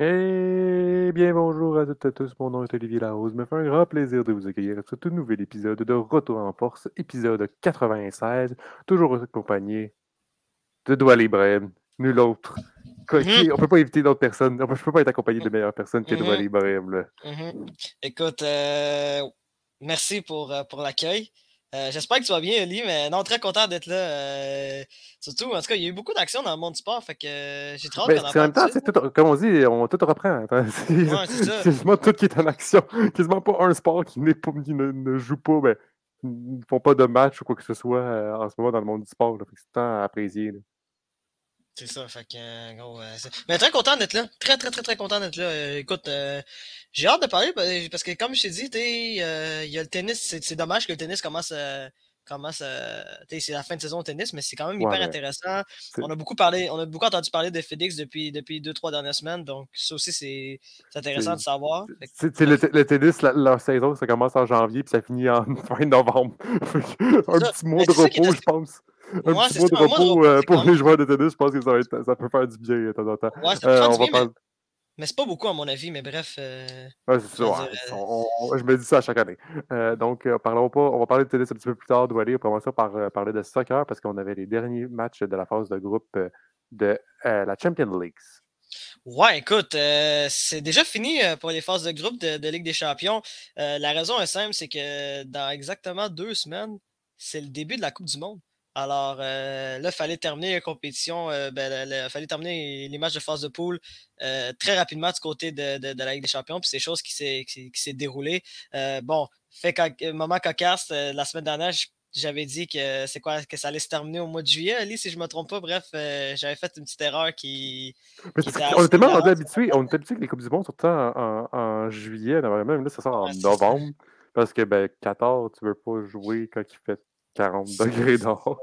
Eh bien, bonjour à toutes et à tous, mon nom est Olivier Larose. me fait un grand plaisir de vous accueillir sur ce nouvel épisode de Retour en Force, épisode 96, toujours accompagné de Doual Ibrahim, nul autre. Quoi, qui- on peut pas éviter d'autres personnes, je peux pas être accompagné de meilleure personne que. Doual Ibrahim. là. Mhm. Écoute, euh, merci pour, euh, pour l'accueil. Euh, J'espère que tu vas bien, Oli, mais non, très content d'être là. euh, surtout, en tout cas, il y a eu beaucoup d'actions dans le monde du sport, fait que euh, j'ai très hâte Mais qu'on en même temps, tout- comme on dit, on tout reprend. C'est quasiment tout qui est en action. Quasiment pas un sport qui, n'est pas, qui ne, ne joue pas, ben, ne font pas de match ou quoi que ce soit euh, en ce moment dans le monde du sport. là. Fait que C'est temps à apprécier. là. C'est ça, fait que, euh, gros, euh, mais très content d'être là. Très, très, très, très content d'être là. Euh, écoute, euh, j'ai hâte de parler pa- parce que, comme je t'ai dit, euh, il y a le tennis. C'est c'est dommage que le tennis commence à. T'sais, c'est la fin de saison au tennis, mais c'est quand même Ouais, hyper intéressant. On a beaucoup parlé, on a beaucoup entendu parler de FedEx depuis, depuis deux, trois dernières semaines, donc ça aussi c'est intéressant de savoir. Que, le, te- le tennis, la- leur saison, ça commence en janvier puis ça finit en fin novembre. Un ça. petit mois de repos, je pense. Un petit mois de repos euh, pour les joueurs de tennis, je pense que ça, va être- ça peut faire du bien de temps en temps. Euh, on va bien, parler. mais c'est pas beaucoup à mon avis, mais bref. euh, Ouais, c'est ça, ouais, dire, euh, on- on- je me dis ça à chaque année. Euh, donc, euh, parlons pas, on va parler de tennis un petit peu plus tard, Doualé. On commence par euh, parler de soccer parce qu'on avait les derniers matchs de la phase de groupe euh, de euh, la Champions League. Ouais, écoute, euh, c'est déjà fini euh, pour les phases de groupe de, de Ligue des Champions. Euh, la raison est simple, c'est que dans exactement deux semaines, c'est le début de la Coupe du Monde. Alors euh, là, il fallait terminer la compétition, euh, ben, il fallait terminer les matchs de phase de poule euh, très rapidement du côté de, de- de la Ligue des Champions, puis c'est chose qui s'est qui, qui s'est déroulée. Bon, fait moment cocasse, la semaine dernière, je- j'avais dit que c'est quoi que ça allait se terminer au mois de juillet, Ali, si je me trompe pas. Bref, euh, j'avais fait une petite erreur qui, Mais qui était qu'on est tellement habitué, on est habitué que les Coupes du Monde temps en, en- en juillet, même là, ça sort en novembre. Parce que ben, Qatar, tu veux pas jouer quand il fait 40 C'est degrés ça. dehors.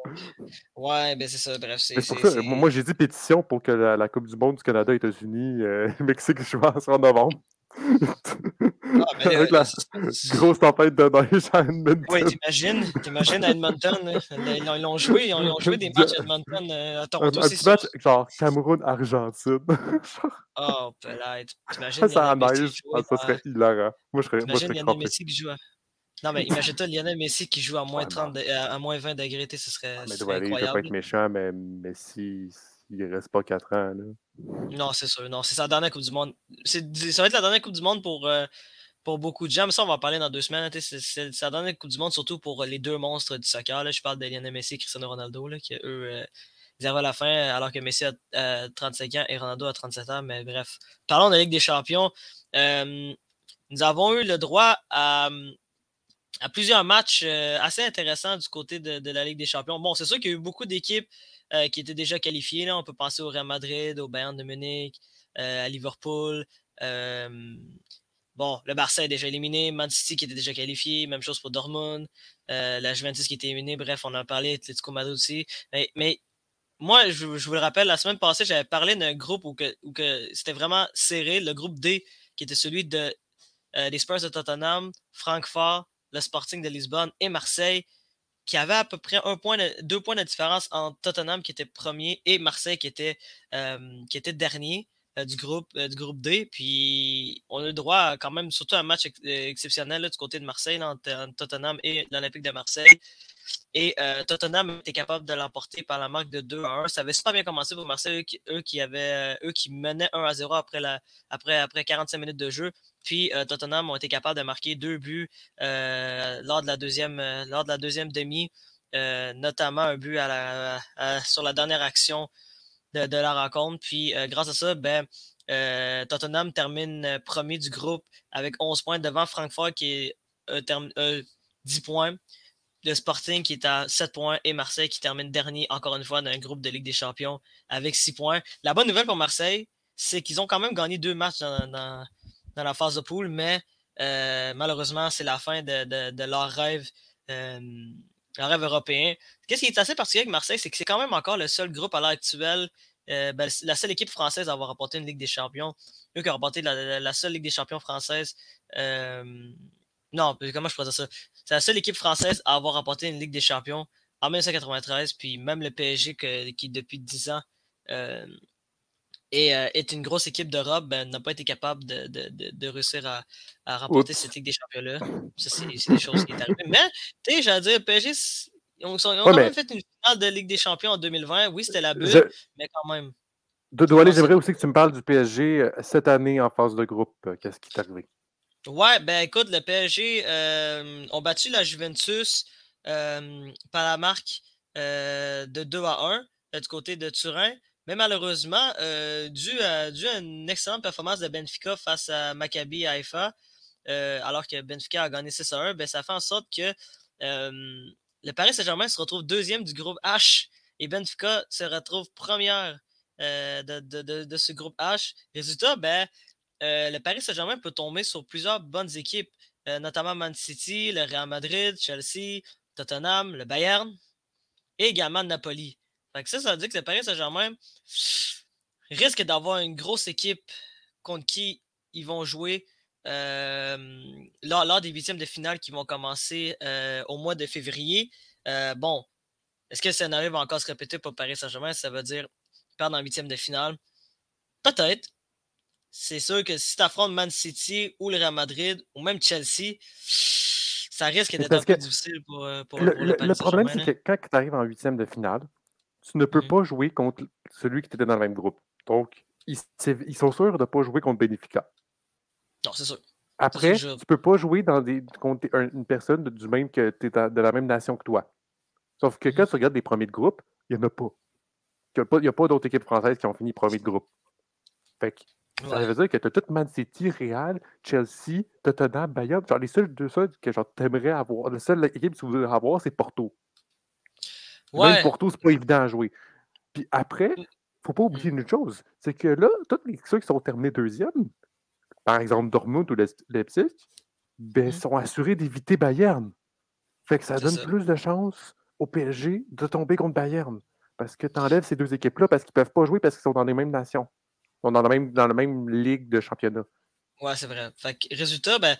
Ouais, ben c'est ça. Bref, c'est. Ça, moi c'est- moi, j'ai dit pétition pour que la, la Coupe du Monde du Canada, États-Unis, euh, Mexique en, soit en novembre. Ah, ben Avec la c'est- grosse tempête de neige à Edmonton. Oui, t'imagines, t'imagines à Edmonton, là, ils l'ont- ils l'ont joué, ils ont, ils ont joué des matchs à Edmonton, euh, à Toronto, un petit match genre Cameroun-Argentine. Oh, peut-être. T'imagines ça neige, jouer ah, ça serait hilarant. Moi, je serais, moi, je T'imagines serais crampé. Messi qui joue à... Non, mais imagine-toi Lionel Messi qui joue à moins Ouais, 30, de- à, moins 20 degrés, ce serait, Ah, mais serait doit aller, je veux pas incroyable. être méchant, mais Messi, il reste pas 4 ans. Là. Non, c'est sûr. Non, c'est sa dernière Coupe du Monde. C'est, ça va être la dernière Coupe du Monde pour, euh, pour beaucoup de gens. Mais ça, on va en parler dans deux semaines. sais, C'est, sa dernière Coupe du Monde, surtout pour les deux monstres du soccer. Là. Je parle de Lionel Messi et Cristiano Ronaldo, là, qui eux, euh, ils arrivent à la fin, alors que Messi a, a 35 ans et Ronaldo a 37 ans. Mais bref, parlons de la Ligue des Champions. Euh, nous avons eu le droit à, à plusieurs matchs euh, assez intéressants du côté de, la Ligue des Champions. Bon, c'est sûr qu'il y a eu beaucoup d'équipes euh, qui étaient déjà qualifiées. Là. On peut penser au Real Madrid, au Bayern de Munich, euh, à Liverpool. Bon, le Barça est déjà éliminé, Man City qui était déjà qualifié, même chose pour Dortmund, la Juventus qui était éliminée. Bref, on en a parlé, Atletico Madrid aussi. Mais, moi, je, vous le rappelle, la semaine passée, j'avais parlé d'un groupe où, que, où que c'était vraiment serré, le groupe D, qui était celui de, des Spurs de Tottenham, Francfort, le Sporting de Lisbonne et Marseille, qui avait à peu près deux points de différence entre Tottenham qui était premier et Marseille qui était, euh, dernier du, groupe, euh, du groupe D. Puis on a eu droit à quand même surtout un match ex exceptionnel là, du côté de Marseille, entre, Tottenham et l'Olympique de Marseille. Et euh, Tottenham était capable de l'emporter par la marque de 2 à 1. Ça avait super bien commencé pour Marseille, eux qui, avaient, eux qui menaient 1 à 0 après, la, après, après 45 minutes de jeu. Puis euh, Tottenham ont été capables de marquer deux buts euh, lors de la deuxième, euh, de deuxième demi, euh, notamment un but sur la dernière action de, la rencontre. Puis euh, grâce à ça, ben, euh, Tottenham termine premier du groupe avec 11 points devant Francfort qui est euh, term, 10 points. Le Sporting qui est à 7 points et Marseille qui termine dernier, encore une fois, dans un groupe de Ligue des Champions avec 6 points. La bonne nouvelle pour Marseille, c'est qu'ils ont quand même gagné deux matchs dans, la phase de poule, mais euh, malheureusement, c'est la fin de, de, leur rêve. Euh, leur rêve européen. Qu'est-ce qui est assez particulier avec Marseille, c'est que c'est quand même encore le seul groupe à l'heure actuelle, euh, ben, la seule équipe française à avoir remporté une Ligue des Champions. Eux qui ont remporté la, seule Ligue des Champions française. Euh, non, comment je pourrais dire ça? C'est la seule équipe française à avoir remporté une Ligue des Champions en 1993, puis même le PSG qui, depuis 10 ans, euh, et est une grosse équipe d'Europe, ben, n'a pas été capable de, de, de, réussir à, à remporter cette Ligue des Champions-là. Ça, c'est des choses qui sont arrivées. Mais, tu sais, j'allais dire, PSG, ils ont, quand même fait une finale de Ligue des Champions en 2020. Oui, c'était la bulle, mais quand même. De Doualé, j'aimerais aussi que tu me parles du PSG cette année en phase de groupe. Qu'est-ce qui est arrivé? Ouais, ben écoute, le PSG euh, ont battu la Juventus euh, par la marque euh, de 2 à 1 du côté de Turin. Mais malheureusement, dû, à, dû, à, une excellente performance de Benfica face à Maccabi Haïfa, alors que Benfica a gagné 6 à 1, ben, ça fait en sorte que le Paris Saint-Germain se retrouve deuxième du groupe H et Benfica se retrouve première de, ce groupe H. Résultat, ben, euh, le Paris Saint-Germain peut tomber sur plusieurs bonnes équipes, euh, notamment Man City, le Real Madrid, Chelsea, Tottenham, le Bayern et également Napoli. Ça, ça veut dire que le Paris Saint-Germain risque d'avoir une grosse équipe contre qui ils vont jouer euh, lors, des huitièmes de finale qui vont commencer au mois de février. bon, est-ce que le scénario va encore se répéter pour Paris Saint-Germain? Ça veut dire perdre en huitième de finale? Peut-être c'est sûr que si tu affrontes Man City ou le Real Madrid ou même Chelsea, ça risque d'être un peu difficile pour, euh, pour, le, le, le problème, c'est que quand tu arrives en huitième de finale, tu ne peux mmh pas jouer contre celui qui était dans le même groupe. Donc, ils, ils sont sûrs de ne pas jouer contre Benfica. Non, c'est sûr. Après, tu ne peux pas jouer dans des, contre une personne du même que es de la même nation que toi. Sauf que mmh quand tu regardes les premiers de groupe, il n'y en a pas. Il n'y a pas, d'autres équipes françaises qui ont fini premier de groupe. Fait que ça veut dire que tu as toute Man City, Real, Chelsea, Tottenham, Bayern. Genre, les seuls deux seuls que t'aimerais avoir, la seule équipe que tu voudrais avoir, c'est Porto. Ouais. Même Porto, c'est pas évident à jouer. Puis après, mm. faut pas oublier mm. une chose, c'est que là, tous les, ceux qui sont terminés deuxième, par exemple Dortmund ou Leipzig, ben, mm. sont assurés d'éviter Bayern. Fait que ça donne plus de chances au PSG de tomber contre Bayern. Parce que tu enlèves ces deux équipes-là parce qu'ils peuvent pas jouer parce qu'ils sont dans les mêmes nations sont dans la même, dans la même ligue de championnat. Ouais, c'est vrai. Fait résultat, ben,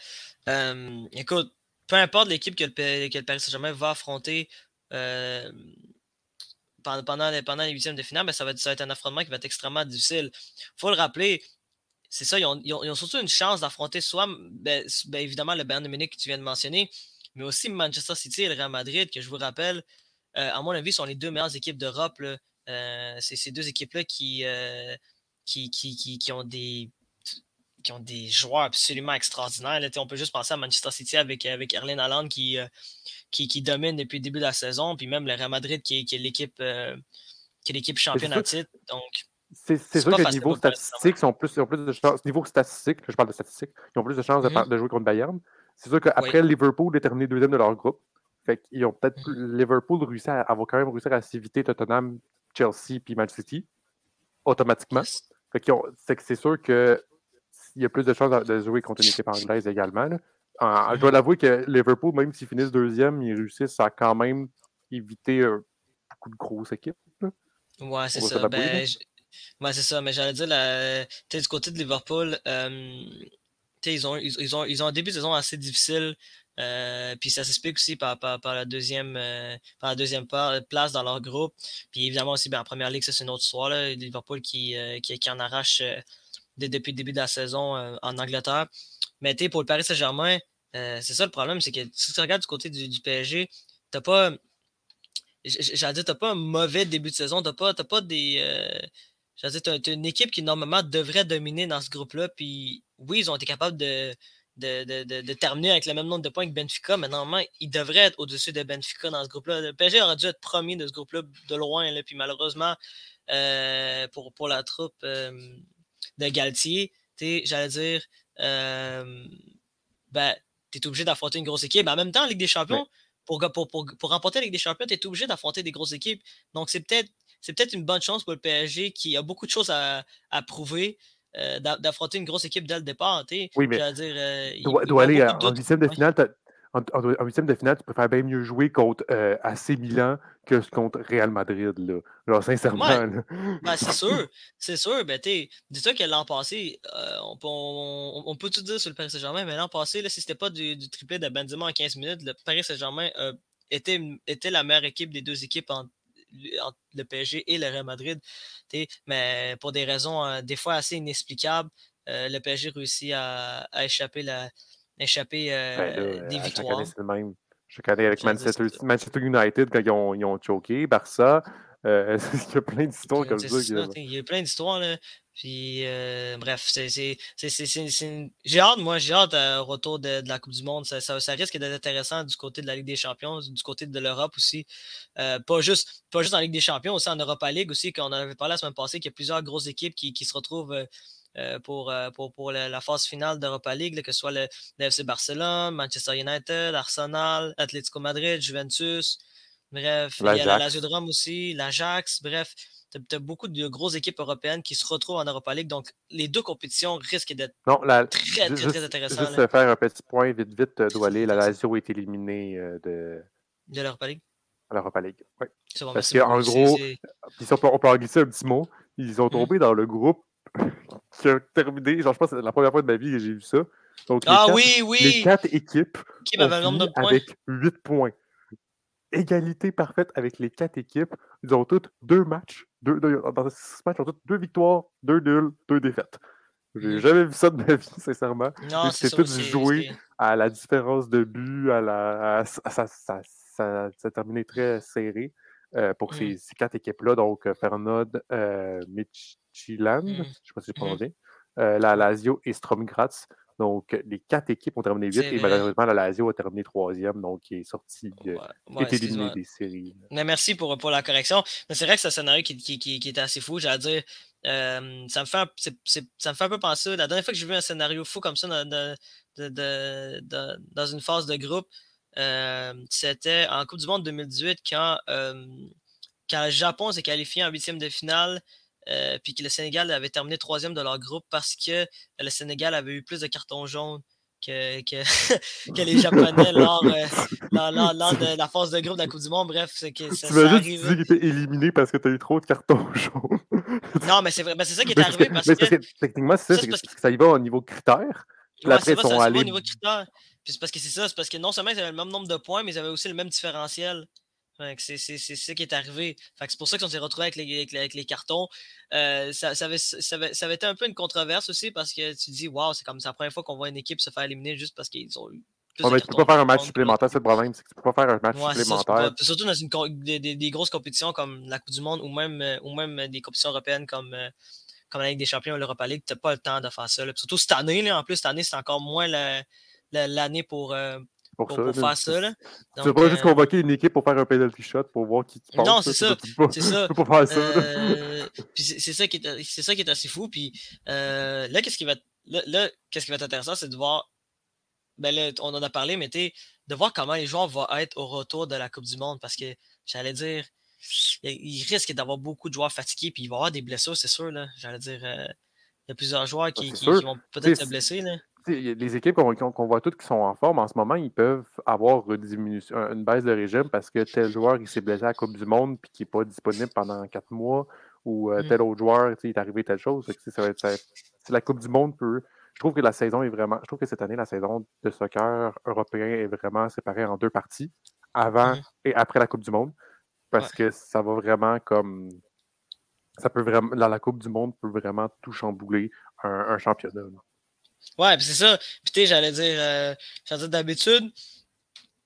euh, écoute, peu importe l'équipe que le, que le Paris Saint-Germain va affronter euh, pendant, pendant, les huitièmes de finale, ça, va être, ça va être un affrontement qui va être extrêmement difficile. Il faut le rappeler, c'est ça, ils ont, ils, ont, surtout une chance d'affronter soit, ben, ben, évidemment, le Bayern de Munich que tu viens de mentionner, mais aussi Manchester City et le Real Madrid, que je vous rappelle, euh, à mon avis, sont les deux meilleures équipes d'Europe. c'est ces deux équipes-là qui, qui, qui, qui, ont des qui ont des joueurs absolument extraordinaires. On peut juste penser à Manchester City avec, avec Erling Haaland qui, euh, qui, qui, domine depuis le début de la saison, puis même le Real Madrid qui, qui est l'équipe euh, qui est l'équipe championne à titre. Donc, c'est sûr que niveau statistique, ils ont plus, ont plus de chances. Niveau statistique, je parle de statistiques, ils ont plus de chances de, mm-hmm. jouer contre Bayern. C'est sûr qu'après, Liverpool est terminé deuxième de leur groupe. Fait qu'ils ont peut-être mm-hmm. Liverpool réussi à, avoir quand même réussi à s'éviter Tottenham, Chelsea puis Man City automatiquement. Fait que c'est sûr qu'il y a plus de chances de jouer contre une équipe anglaise également. Je dois l'avouer que Liverpool, même s'ils finissent deuxième, ils réussissent à quand même éviter euh, beaucoup de grosses équipes. Ouais, c'est ça. Ben, ouais, c'est ça. Mais j'allais dire, la... du côté de Liverpool, euh, ils, ont, ils, ont, ils ont un début de saison assez difficile. Euh, puis ça s'explique aussi par, par, la deuxième, euh, par la deuxième place dans leur groupe. Puis évidemment aussi, ben, en première ligue, ça c'est une autre histoire. Là, Liverpool qui, euh, qui, qui, en arrache depuis le début de la saison en Angleterre. Mais pour le Paris Saint-Germain, c'est ça le problème, c'est que si tu regardes du côté du, PSG, t'as pas. J'allais dire, t'as pas un mauvais début de saison, t'as pas, pas des. J'allais dire, une équipe qui normalement devrait dominer dans ce groupe-là. Puis oui, ils ont été capables de de, terminer avec le même nombre de points que Benfica, mais normalement, il devrait être au-dessus de Benfica dans ce groupe-là. Le PSG aurait dû être premier de ce groupe-là de loin, là, puis malheureusement, euh, pour, pour la troupe euh, de Galtier, j'allais dire, euh, ben, tu es obligé d'affronter une grosse équipe. Mais en même temps, en Ligue des Champions, pour, pour, pour, remporter la Ligue des Champions, tu es obligé d'affronter des grosses équipes. Donc, c'est peut-être c'est peut-être une bonne chance pour le PSG qui a beaucoup de choses à, à prouver. Euh, d'affronter une grosse équipe dès le départ. Oui, mais dire, euh, doit, aller en huitième de finale. En, huitième de finale, tu préfères bien mieux jouer contre euh, AC Milan que contre Real Madrid. Là. Alors, sincèrement. Ben, c'est sûr. C'est sûr. Ben, Dis-toi que l'an passé, on, peut, on, peut tout dire sur le Paris Saint-Germain, mais l'an passé, là, si c'était pas du, du, triplé de Benzema en 15 minutes, le Paris Saint-Germain était, était la meilleure équipe des deux équipes en entre le PSG et le Real Madrid. Mais pour des raisons des fois assez inexplicables, le PSG réussit à, échapper, la, échapper ben des victoires. Je connais avec Manchester, Manchester, United quand ils ont, ils ont choqué, Barça. Euh, il y a plein d'histoires comme ça. Il y a plein d'histoires. Puis, euh, bref, c'est, j'ai hâte, moi, j'ai hâte euh, au retour de, la Coupe du Monde. Ça, ça, risque d'être intéressant du côté de la Ligue des Champions, du côté de l'Europe aussi. pas, juste, pas juste en Ligue des Champions, aussi en Europa League aussi, qu'on avait parlé la semaine passée, qu'il y a plusieurs grosses équipes qui, qui se retrouvent euh, pour, euh, pour, pour la, phase finale d'Europa League, que ce soit le, FC Barcelone, Manchester United, Arsenal, Atlético Madrid, Juventus. Bref, il y a la Lazio de Rome aussi, l'Ajax. Bref, tu as, beaucoup de grosses équipes européennes qui se retrouvent en Europa League. Donc, les deux compétitions risquent d'être très, très, très, intéressantes. Juste faire un petit point vite, vite, euh, doit aller. La Lazio est éliminée de. De l'Europa League. L'Europa League, oui. Parce qu'en gros, on peut, on peut en glisser un petit mot. Ils ont mmh. tombé dans le groupe qui a terminé, genre, je pense que c'est la première fois de ma vie que j'ai vu ça. Donc, ah oui, oui! Les quatre équipes qui ont fini avec 8 points. Égalité parfaite avec les quatre équipes. Ils ont toutes deux matchs. Deux, dans ce match, ils ont toutes deux victoires, deux nuls, deux défaites. J'ai mmh. jamais vu ça de ma vie, sincèrement. C'est tout joué à la différence de but, à la. ça, ça, ça, ça, terminé très serré euh, pour mmh. ces, ces, quatre équipes-là. Donc, euh, Mitch, Chiland, mmh. je ne sais pas si j'ai mmh. prononcé, euh, la Lazio et Strom Graz. Donc, les quatre équipes ont terminé vite et malheureusement, la Lazio a terminé troisième, donc il est sorti, euh, est éliminé des séries. Mais merci pour, pour la correction. Mais c'est vrai que c'est un scénario qui, qui, qui, était assez fou. J'allais dire, euh, ça, me fait un, ça me fait un peu penser. La dernière fois que j'ai vu un scénario fou comme ça dans, dans une phase de groupe, c'était en Coupe du Monde 2018 quand, quand le Japon s'est qualifié en huitième de finale euh, puis que le Sénégal avait terminé troisième de leur groupe parce que le Sénégal avait eu plus de cartons jaunes que, que, que les Japonais lors, euh, lors, de la phase de groupe de la Coupe du Monde. Bref, c'est que ça, tu m'as dit qu'il était éliminé parce que tu as eu trop de cartons jaunes. non, mais c'est vrai, c'est ça qui est arrivé. Parce, mais que, techniquement, c'est ça, que, ça y va au niveau critère. Puis après, ils sont allés. Puis c'est parce que c'est ça, c'est parce que non seulement ils avaient le même nombre de points, mais ils avaient aussi le même différentiel. C'est ce qui est arrivé. C'est pour ça qu'on s'est retrouvé avec les, avec, les, cartons. Euh, ça, ça, avait, ça, avait, ça, avait, été un peu une controverse aussi parce que tu dis, waouh, c'est comme c'est la première fois qu'on voit une équipe se faire éliminer juste parce qu'ils ont eu. Ouais, mais tu peux pas faire un match supplémentaire, c'est le problème, c'est que tu peux pas faire un match supplémentaire. surtout dans une, des, des, grosses compétitions comme la Coupe du Monde ou même, euh, ou même des compétitions européennes comme, euh, comme la Ligue des Champions ou l'Europa League, tu n'as pas le temps de faire ça. Surtout cette année, là, en plus, cette année, c'est encore moins l'année pour, pour, ça, faire ça. Là. tu peux pas juste euh, convoquer une équipe pour faire un penalty shot pour voir qui passe. Non, c'est ça. C'est ça. Faire ça. Euh, c'est ça, qui est, ça qui est assez fou. Puis euh, là, qu'est-ce qui va là, qu'est-ce qui va être intéressant, c'est de voir. Ben là, on en a parlé, mais de voir comment les joueurs vont être au retour de la Coupe du Monde. Parce que j'allais dire, il risque d'avoir beaucoup de joueurs fatigués, puis il va y avoir des blessures, c'est sûr. J'allais dire, il y a plusieurs joueurs qui, qui, vont peut-être se blesser. Là les équipes qu'on voit toutes qui sont en forme en ce moment, ils peuvent avoir une, diminution, une baisse de régime parce que tel joueur il s'est blessé à la Coupe du Monde et qui n'est pas disponible pendant quatre mois ou euh, mm. tel autre joueur il est arrivé telle chose. C'est la Coupe du Monde peut. Je trouve que la saison est vraiment. Je trouve que cette année, la saison de soccer européen est vraiment séparée en deux parties, avant mm. et après la Coupe du Monde. Parce que ça va vraiment comme. Ça peut vraiment. la Coupe du Monde peut vraiment tout chambouler un, championnat. Ouais, c'est ça. J'allais dire, euh, dire d'habitude,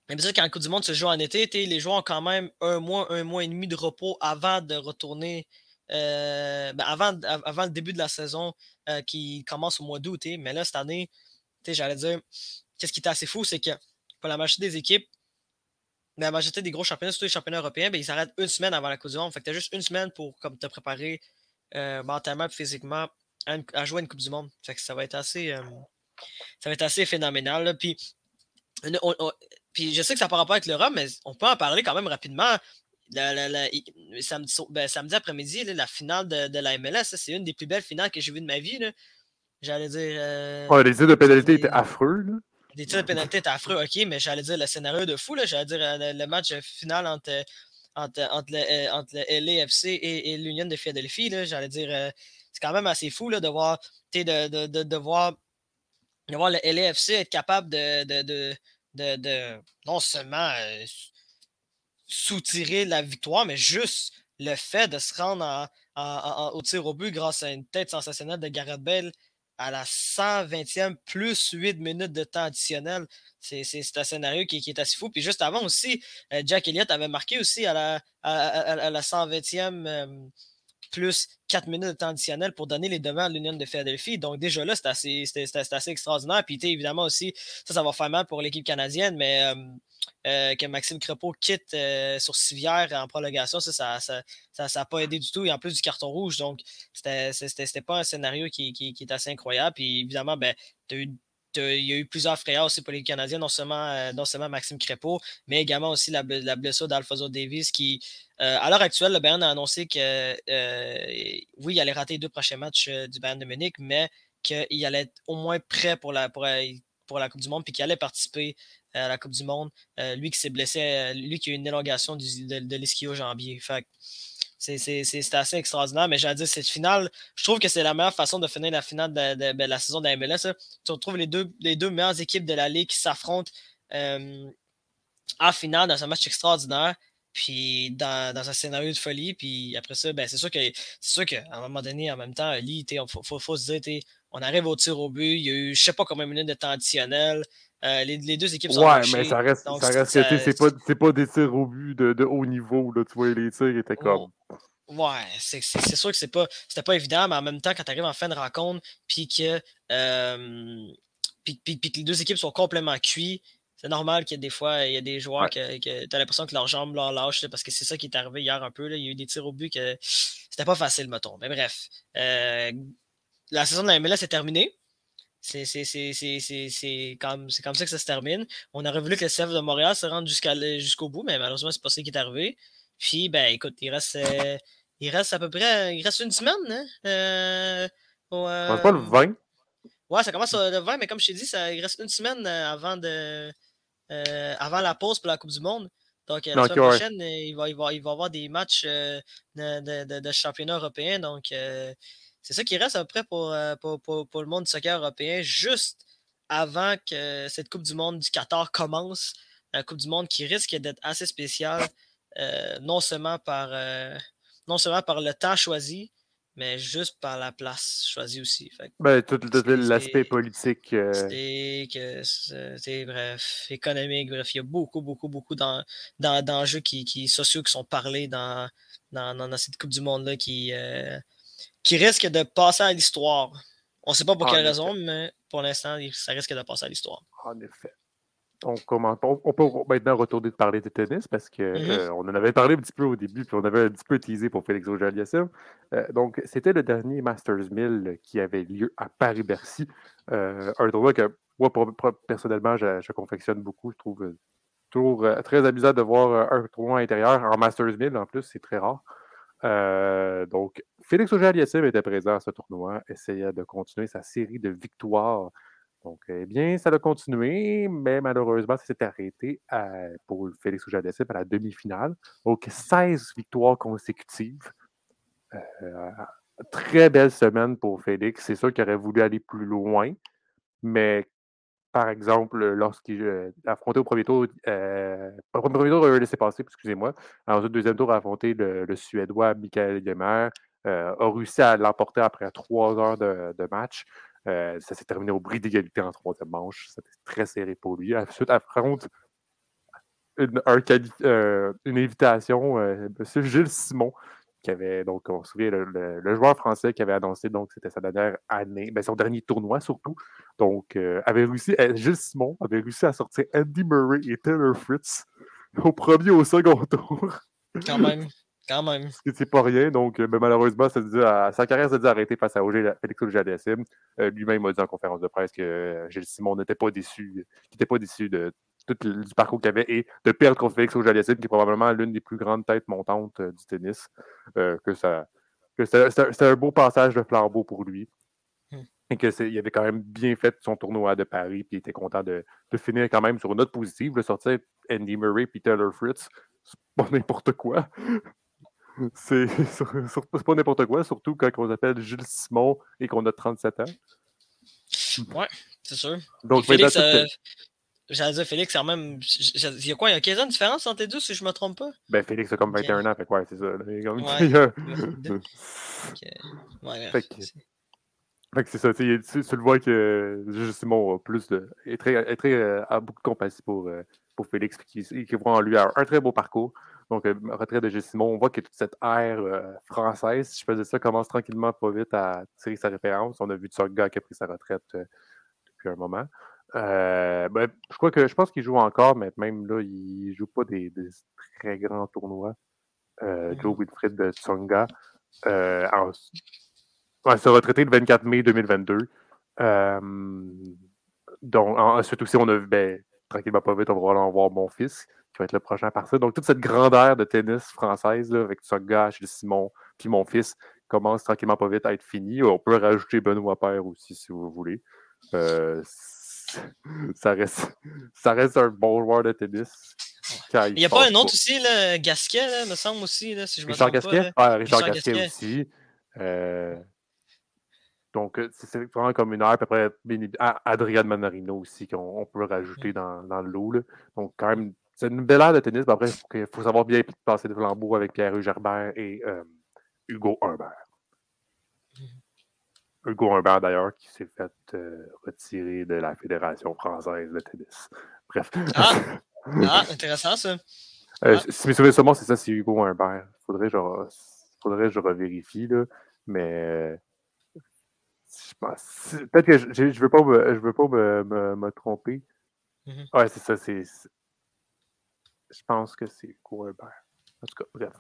d'habitude, quand le Coupe du Monde se joue en été, les joueurs ont quand même un mois, un mois et demi de repos avant de retourner. Euh, ben avant, avant le début de la saison euh, qui commence au mois d'août. Mais là, cette année, j'allais dire, qu'est-ce qui est assez fou, c'est que pour la majorité des équipes, la majorité des gros championnats, surtout les championnats européens, ben, ils s'arrêtent une semaine avant la Coupe du Monde. Fait que tu as juste une semaine pour comme, te préparer mentalement et physiquement à, jouer une Coupe du Monde. ça va être assez, euh, ça va être assez phénoménal. Puis, puis je sais que ça n'a pas rapport avec l'Europe, mais on peut en parler quand même rapidement. samedi, ben, samedi après-midi, la finale de, la MLS, c'est une des plus belles finales que j'ai vues de ma vie. J'allais dire. Euh, les tirs de pénalité étaient affreux. Les tirs de pénalité étaient affreux, ok, mais j'allais dire le scénario de fou. J'allais dire euh, le, match final entre, entre, entre, le, entre le LAFC et, l'Union de Philadelphie. J'allais dire c'est quand même assez fou là, de, voir, de, de, de, de, le LAFC être capable de, de, non seulement euh, soutirer la victoire, mais juste le fait de se rendre au tir au but grâce à une tête sensationnelle de Gareth Bale à la 120e plus 8 minutes de temps additionnel. C'est un scénario qui, est assez fou. Puis juste avant aussi, euh, Jack Elliott avait marqué aussi à la, à, la 120e euh, plus 4 minutes de temps additionnel pour donner les devants à l'Union de Philadelphie. Donc déjà là, c'est assez, extraordinaire. Puis évidemment aussi, ça, ça va faire mal pour l'équipe canadienne, mais euh, euh, que Maxime Crepeau quitte euh, sur Civière en prolongation, ça, ça n'a ça, ça, pas aidé du tout. Et en plus du carton rouge, donc c'était pas un scénario qui, est assez incroyable. Puis évidemment, ben, il y a eu plusieurs frayeurs aussi pour les Canadiens, non seulement, euh, non seulement Maxime Crépeau, mais également aussi la, la blessure d'Alfonso Davis qui, à l'heure actuelle, le Bayern a annoncé que oui, il allait rater les deux prochains matchs du Bayern de Munich, mais qu'il allait être au moins prêt pour la, pour, la Coupe du Monde puis qu'il allait participer à la Coupe du Monde. Euh, lui qui s'est blessé, euh, lui qui a eu une élongation de, de l'ischio jambier. Fait c'est assez extraordinaire, mais j'ai dit cette finale, je trouve que c'est la meilleure façon de finir la finale de, ben, la saison de la MLS. Tu retrouves les deux, les deux meilleures équipes de la Ligue qui s'affrontent euh, en finale dans un match extraordinaire, puis dans, un scénario de folie. Puis après ça, ben, c'est sûr que c'est sûr qu'à un moment donné, en même temps, il faut, faut, se dire, on arrive au tir au but, il y a eu je sais pas combien de minutes de temps additionnel. Euh, les, les, deux équipes sont Ouais, mais ça reste, ça reste c'est pas, pas, des tirs au but de, de haut niveau. Là, tu vois, les tirs étaient comme. Ouais, c'est sûr que c'est pas, c'était pas évident, mais en même temps, quand tu arrives en fin de rencontre, puis que, euh, puis, puis, que les deux équipes sont complètement cuits, c'est normal qu'il y ait des fois, il y a des joueurs que, que tu as l'impression que leurs jambes leur lâchent, parce que c'est ça qui est arrivé hier un peu. Là. Il y a eu des tirs au but que c'était pas facile, mettons. Mais bref, euh, la saison de la MLS est terminée. C'est comme, comme ça que ça se termine. On aurait voulu que le CF de Montréal se rende jusqu'au bout, mais malheureusement, c'est pas ça qui est arrivé. Puis, ben, écoute, il reste, euh, il reste à peu près il reste une semaine. Hein? Euh, euh, pas le 20. Ouais, ça commence le 20, mais comme je t'ai dit, ça, il reste une semaine avant, de, avant la pause pour la Coupe du Monde. Donc, la semaine prochaine, il, va, il, va, il va avoir des matchs de, de, de, championnat européen. Donc, c'est ça qui reste à peu près euh, pour, pour, le monde du soccer européen, juste avant que cette Coupe du Monde du Qatar commence. La Coupe du Monde qui risque d'être assez spéciale, euh, non, seulement par, euh, non seulement par le temps choisi, mais juste par la place choisie aussi. ben, tout, l'aspect politique. C'est bref, économique, bref, il y a beaucoup, beaucoup, beaucoup d'enjeux qui, qui, sociaux qui sont parlés dans, dans, dans cette Coupe du Monde-là qui, qui risque de passer à l'histoire. On ne sait pas pour quelle raison, mais pour l'instant, ça risque de passer à l'histoire. En effet. On, on, peut maintenant retourner de parler de tennis parce qu'on mm-hmm. euh, en avait parlé un petit peu au début, puis on avait un petit peu teasé pour Félix auger euh, donc, c'était le dernier Masters 1000 qui avait lieu à Paris-Bercy. Euh, un tournoi que moi, personnellement, je, confectionne beaucoup. Je trouve toujours très amusant de voir un tournoi intérieur en Masters 1000 en plus, c'est très rare. Donc, Félix Auger-Aliassime était présent à ce tournoi, essayait de continuer sa série de victoires. Donc, eh bien, ça a continué, mais malheureusement, ça s'est arrêté pour Félix Auger-Aliassime à la demi-finale. Donc, 16 victoires consécutives. Euh, très belle semaine pour Félix. C'est sûr qu'il aurait voulu aller plus loin, mais par exemple, lorsqu'il euh, affrontait au premier tour, euh, au premier tour, il a laissé passer, excusez-moi. Ensuite, au deuxième tour, a affronté le, Suédois Michael Gemer, euh, a réussi à l'emporter après trois heures de, match. Ça s'est terminé au bris d'égalité en troisième manche. C'était très serré pour lui. Ensuite, affronte une, une invitation, M. Gilles Simon, qui avait, donc, on se souvient, le, joueur français qui avait annoncé, donc, c'était sa dernière année, ben, son dernier tournoi surtout. Donc, euh, avait réussi, euh, Gilles Simon avait réussi à sortir Andy Murray et Taylor Fritz au premier au second tour. Quand même. Quand même. C'est pas rien, donc euh, ben, malheureusement, ça dit à, sa carrière s'est dit arrêter face à Félix auger Lui-même a dit en conférence de presse que Gilles Simon n'était pas déçu, n'était pas déçu de, du parcours qu'il avait et de perdre contre Félix auger qui est probablement l'une des plus grandes têtes montantes euh, du tennis. Euh, que ça, c'était un beau passage de flambeau pour lui. Hmm. Et qu'il avait quand même bien fait son tournoi de Paris, puis il était content de, finir quand même sur une note positive, de sortir Andy Murray puis Taylor Fritz. C'est pas n'importe quoi. C'est pas n'importe quoi, surtout quand on s'appelle Gilles Simon et qu'on a 37 ans. Ouais, c'est sûr. Donc, Félix, J'allais dire, Félix, quand même. Il y a quoi Il y a 15 ans de différence entre les deux, si je me trompe pas? Ben, Félix a comme 21 ans, fait quoi, c'est ça. Ouais. fait que... Fait que c'est ça, tu, le vois que Simon a plus de. est très, est très euh, a beaucoup de compassion pour, euh, pour Félix, qui, qui voit en lui un, très beau parcours. Donc, euh, retrait de Simon, on voit que toute cette ère française, si je faisais ça, commence tranquillement pas vite à tirer sa référence. On a vu gars qui a pris sa retraite depuis un moment. Ben, je crois que je pense qu'il joue encore, mais même là, il joue pas des, très grands tournois. Joe Wilfred de Tsonga. Ouais, se retraité le 24 mai 2022. Euh, donc, ensuite aussi, on a vu, ben, tranquillement pas vite, on va en voir mon fils, qui va être le prochain ça. Donc, toute cette grandeur de tennis française, là, avec Tsonga, Simon, puis mon fils, commence tranquillement pas vite à être fini. On peut rajouter Benoît Père aussi, si vous voulez. Euh, ça, reste, ça reste un bon joueur de tennis. Il n'y a pas un autre aussi, là, Gasquet, là, me semble aussi, là, si je me Richard Gasquet? Pas, Richard, Richard Gasquet, aussi. Euh, donc, c'est vraiment comme une heure. Puis après, Adrian Manarino aussi, qu'on peut rajouter dans, dans le lot. Donc, quand même, c'est une belle heure de tennis. Mais après, il faut, savoir bien passer de flambeau avec Pierre Gerbert et Hugo Humbert. Mmh. Hugo Humbert, d'ailleurs, qui s'est fait retirer de la Fédération française de tennis. Bref. Ah, ah intéressant ça. Euh, ah. Si mes souvenirs sont c'est ça, c'est Hugo Humbert. Faudrait, faudrait que je revérifie, là. Mais Peut-être que je ne veux pas me, je veux pas me, me, tromper. Mm Ouais, c'est ça. C'est, je pense que c'est Corbert. En tout cas, bref.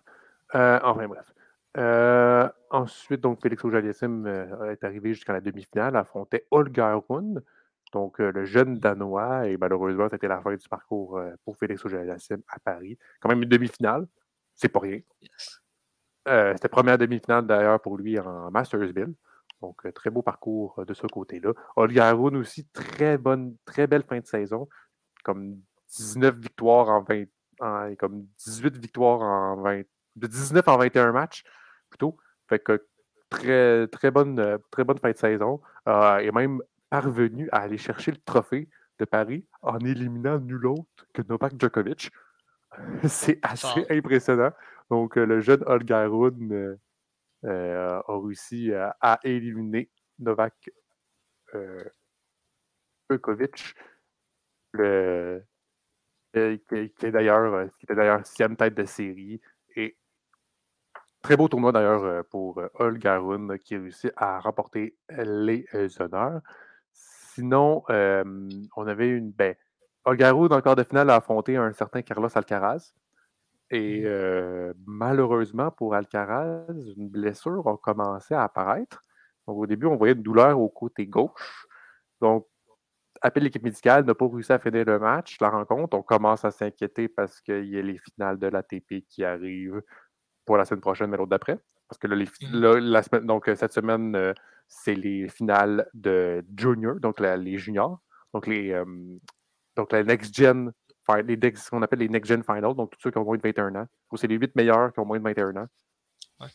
Euh, enfin, bref. Euh, ensuite, donc, Félix auger euh, est arrivé jusqu'à la demi-finale, affrontait Olga Rune, donc le jeune Danois, et malheureusement, c'était la fin du parcours pour Félix auger à Paris. Quand même une demi-finale, c'est pas rien. c'était première demi-finale d'ailleurs pour lui en Mastersville. Donc, très beau parcours de ce côté-là. Olga Aroun aussi, très bonne, très belle fin de saison. Comme 19 victoires en 20, comme 18 victoires en 20, de 19 en 21 matchs, plutôt. Fait que très, très, bonne, euh, très bonne fin de saison. et même parvenu à aller chercher le trophée de Paris en éliminant nul autre que Novak Djokovic. C'est assez impressionnant. Donc, le jeune Olga Aroun euh, a réussi à, éliminer Novak euh, Djokovic, le, qui, est d'ailleurs euh, qui était d'ailleurs sixième tête de série. Et très beau tournoi d'ailleurs pour Olga Rune qui a réussi à remporter les honneurs. Sinon, on avait une. Ben, Rune, en quart de finale, a affronté un certain Carlos Alcaraz. Et mmh. malheureusement pour Alcaraz, une blessure a commencé à apparaître. Donc, au début, on voyait une douleur au côté gauche. Donc, appel l'équipe médicale, n'a pas réussi à finir le match, la rencontre. On commence à s'inquiéter parce qu'il y a les finales de l'ATP qui arrivent pour la semaine prochaine, mais l'autre d'après. Parce que là, mmh. la semaine, donc, cette semaine, c'est les finales de Junior, donc les juniors. Donc, les, donc la Next Gen les ce qu'on appelle les Next Gen Finals, donc tous ceux qui ont moins de 21 ans. C'est les 8 meilleurs qui ont moins de 21 ans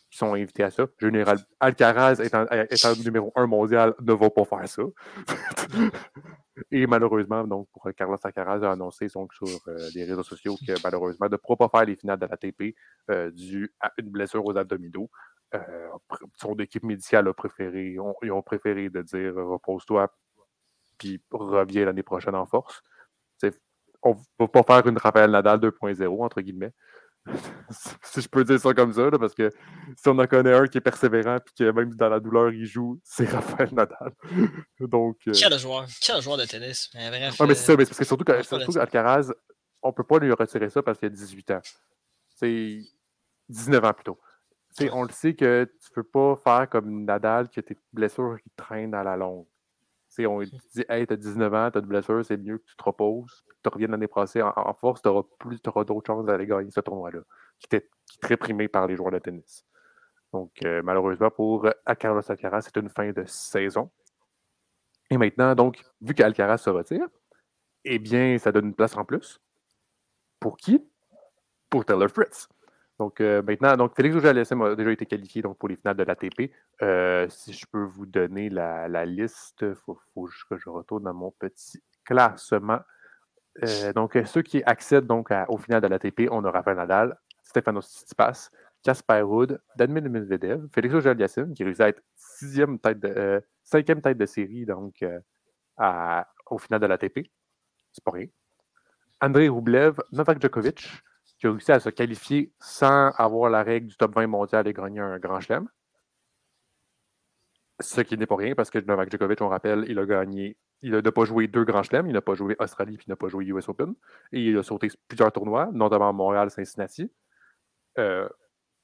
qui sont invités à ça. Général Alcaraz, étant, étant numéro 1 mondial, ne va pas faire ça. Et malheureusement, donc, pour Carlos Alcaraz a annoncé donc, sur euh, les réseaux sociaux que malheureusement ne pourra pas faire les finales de l'ATP euh, dû à une blessure aux abdominaux. Euh, son équipe médicale a préféré, ils ont préféré de dire repose-toi, puis reviens l'année prochaine en force on ne va pas faire une Raphaël Nadal 2.0, entre guillemets. si je peux dire ça comme ça, parce que si on en connaît un qui est persévérant et qui même dans la douleur il joue, c'est Raphaël Nadal. Donc, euh... Quel joueur, quel joueur de tennis. Mais mais c'est ça, mais parce que surtout, qu'Alcaraz, on ne peut pas lui retirer ça parce qu'il a 18 ans. C'est 19 ans plutôt. on le sait que tu ne peux pas faire comme Nadal qui a des blessures qui traînent à la longue on dit Hey, t'as 19 ans, t'as de blessure, c'est mieux que tu te reposes, que tu reviennes l'année prochaine en, force, tu auras d'autres chances d'aller gagner ce tournoi-là, qui, est, réprimé par les joueurs de tennis. Donc, euh, malheureusement, pour Carlos Alcaraz, c'est une fin de saison. Et maintenant, donc, vu qu'Alcaraz se retire, eh bien, ça donne une place en plus. Pour qui? Pour Taylor Fritz. Donc euh, maintenant, donc Félix auger a déjà été qualifié donc, pour les finales de l'ATP. Euh, si je peux vous donner la, liste, il faut, que je retourne dans mon petit classement Euh, donc, ceux qui accèdent donc au final de l'ATP, on a Rafael Nadal, Stefanos Tsitsipas, Kasper Ruud, Daniel Medvedev, Félix auger qui réussit à être sixième tête de, cinquième tête de série donc, au final de l'ATP. C'est pas rien. Andrei Rublev, Novak Djokovic, qui a réussi à se qualifier sans avoir la règle du top 20 mondial et gagner un grand chelem. Ce qui n'est pas rien parce que Novak Djokovic, on rappelle, il a gagné, il n'a pas joué deux grands chelems, il n'a pas joué Australie puis il n'a pas joué US Open. Et il a sauté plusieurs tournois, notamment Montréal, Cincinnati. Euh,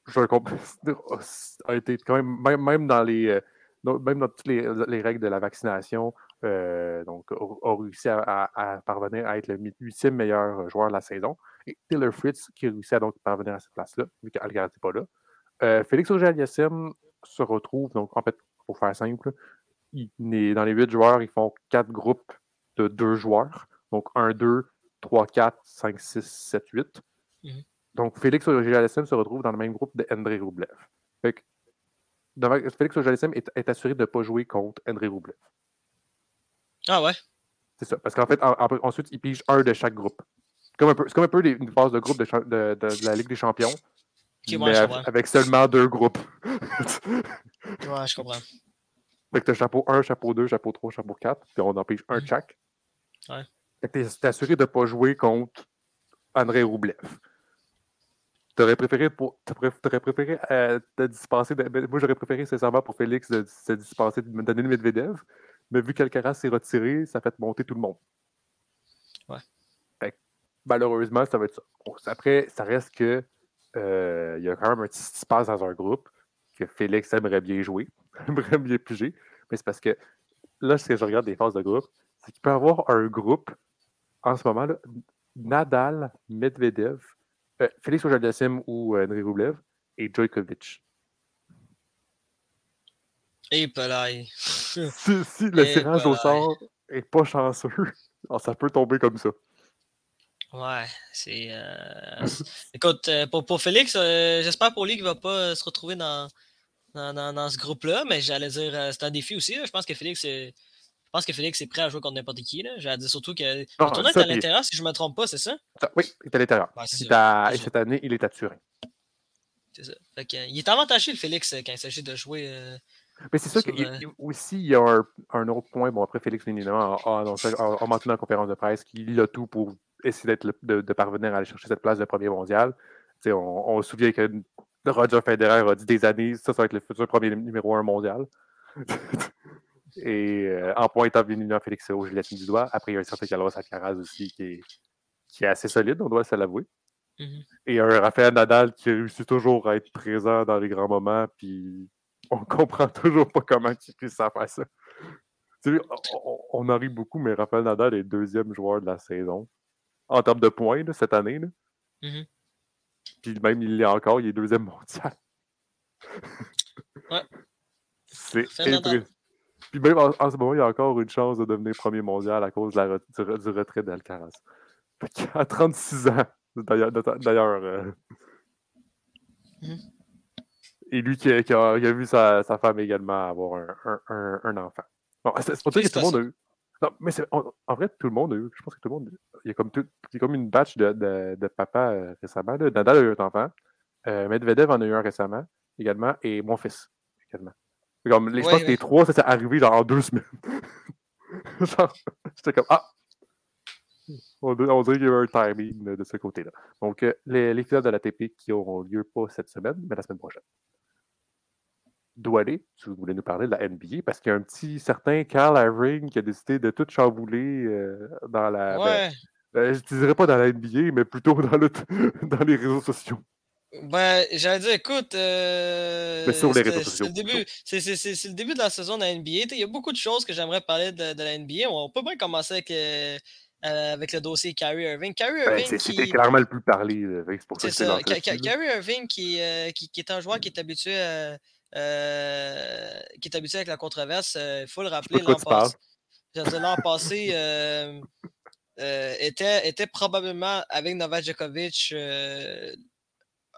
je a été quand même, même, dans les, euh, même dans toutes les règles de la vaccination, euh, donc, a, réussi à, parvenir à être le huitième meilleur joueur de la saison. Et Taylor Fritz qui a réussi à donc parvenir à cette place-là, vu qu'Algar n'était pas là. Euh, Félix auger se retrouve, donc en fait, pour faire simple, il, dans les huit joueurs, ils font quatre groupes de deux joueurs. Donc 1, 2, 3, 4, 5, 6, 7, 8. Donc Félix auger se retrouve dans le même groupe de André Roublev. Félix auger est, est, assuré de ne pas jouer contre André Roublev. Ah ouais? C'est ça. Parce qu'en fait, ensuite, ils pigent un de chaque groupe. C'est comme un peu, comme un peu une phase de groupe de, de, de, la Ligue des Champions. mais avec, seulement deux groupes. ouais, je comprends. Fait que t'as chapeau 1, chapeau 2, chapeau 3, chapeau 4, puis on en pige un de mm. chaque. Ouais. Fait que t'es assuré de ne pas jouer contre André Roublev. T'aurais préféré, pour, t'aurais préféré euh, te dispenser. De, ben, moi, j'aurais préféré sincèrement pour Félix de se dispenser de Daniel Medvedev. Mais vu qu'Alcaraz s'est retiré, ça fait monter tout le monde. Ouais. malheureusement, ça va être ça. Après, ça reste que euh, il y a quand même un petit espace dans un groupe que Félix aimerait bien jouer, aimerait bien piger. Mais c'est parce que là, ce que je regarde des phases de groupe, c'est qu'il peut y avoir un groupe en ce moment-là, Nadal, Medvedev, euh, Félix auger ou euh, André Rublev et Djokovic. Et Pelay. si, si le tirage au sort est pas chanceux, ça peut tomber comme ça. Ouais, c'est. Euh, écoute, euh, pour, pour Félix, euh, j'espère pour lui qu'il ne va pas se retrouver dans, dans, dans, ce groupe-là, mais j'allais dire, c'est un défi aussi. Je pense que Félix est. Je pense que Félix est prêt à jouer contre n'importe qui. J'allais dire surtout que le tournoi est à l'intérieur, si je ne me trompe pas, c'est ça? Oui, il est à l'intérieur. et cette année, il est à Turin. C'est ça. il est avantagé, le Félix, quand il s'agit de jouer mais c'est sûr qu'aussi, il y a un, autre point. Bon, après, Félix, évidemment, a, mentionné dans la conférence de presse qu'il a tout pour essayer de, de, parvenir à aller chercher cette place de premier mondial. On, on, se souvient que Roger Federer a dit des années, ça, ça va être le futur premier numéro un mondial. Et euh, en pointant à Félix au gilet du doigt. Après, il y a un certain Carlos Alcaraz aussi qui est, qui est assez solide, on doit se l'avouer. Mm-hmm. Et un Rafael Nadal qui réussit toujours à être présent dans les grands moments, puis on comprend toujours pas comment il puisse faire ça. on, on, en rit beaucoup, mais Rafael Nadal est le deuxième joueur de la saison en termes de points cette année. Là. Mm-hmm. Puis même, il l'est encore, il est deuxième mondial. ouais. C'est impressionnant. Puis même en, ce moment, il y a encore une chance de devenir premier mondial à cause de la, du, retrait d'Alcaraz. À 36 ans, d'ailleurs. Euh, et lui qui a, vu sa, femme également avoir un, enfant. Bon, c'est pas dire que tout le monde a eu. Non, mais en, vrai, tout le monde a eu. Je pense que tout le monde. Il y a comme, tout, il y a comme une batch de, de, papa euh, récemment. Nadal a eu un enfant. Euh, Medvedev en a eu un récemment également. Et mon fils également. Comme, les, je pense que les trois, ça s'est arrivé genre en deux semaines. j'étais comme Ah! On, dirait qu'il y a eu un timing de, ce côté-là. Donc, euh, les, les finales de la TP qui auront lieu pas cette semaine, mais la semaine prochaine. Doualé, si vous voulez nous parler de la NBA, parce qu'il y a un petit certain Carl Irving qui a décidé de tout chambouler euh, dans la. Ben, ouais. Ben, je ne dirais pas dans la NBA, mais plutôt dans, le, dans les réseaux sociaux. Ben, j'allais dire, écoute, euh, ben, sur les réseaux sociaux. C'est le, début de la saison de la NBA. Il y a beaucoup de choses que j'aimerais parler de, la NBA. On peut bien commencer avec, euh, avec le dossier Kyrie Irving. Kyrie Irving. Ben, C'était clairement le plus parlé. C'est ça. Kyrie Irving qui, qui, qui, est un joueur qui est habitué à euh, qui est habitué avec la controverse. Il euh, faut le rappeler, l'an passé, l'an passé euh, était, était probablement avec Novak Djokovic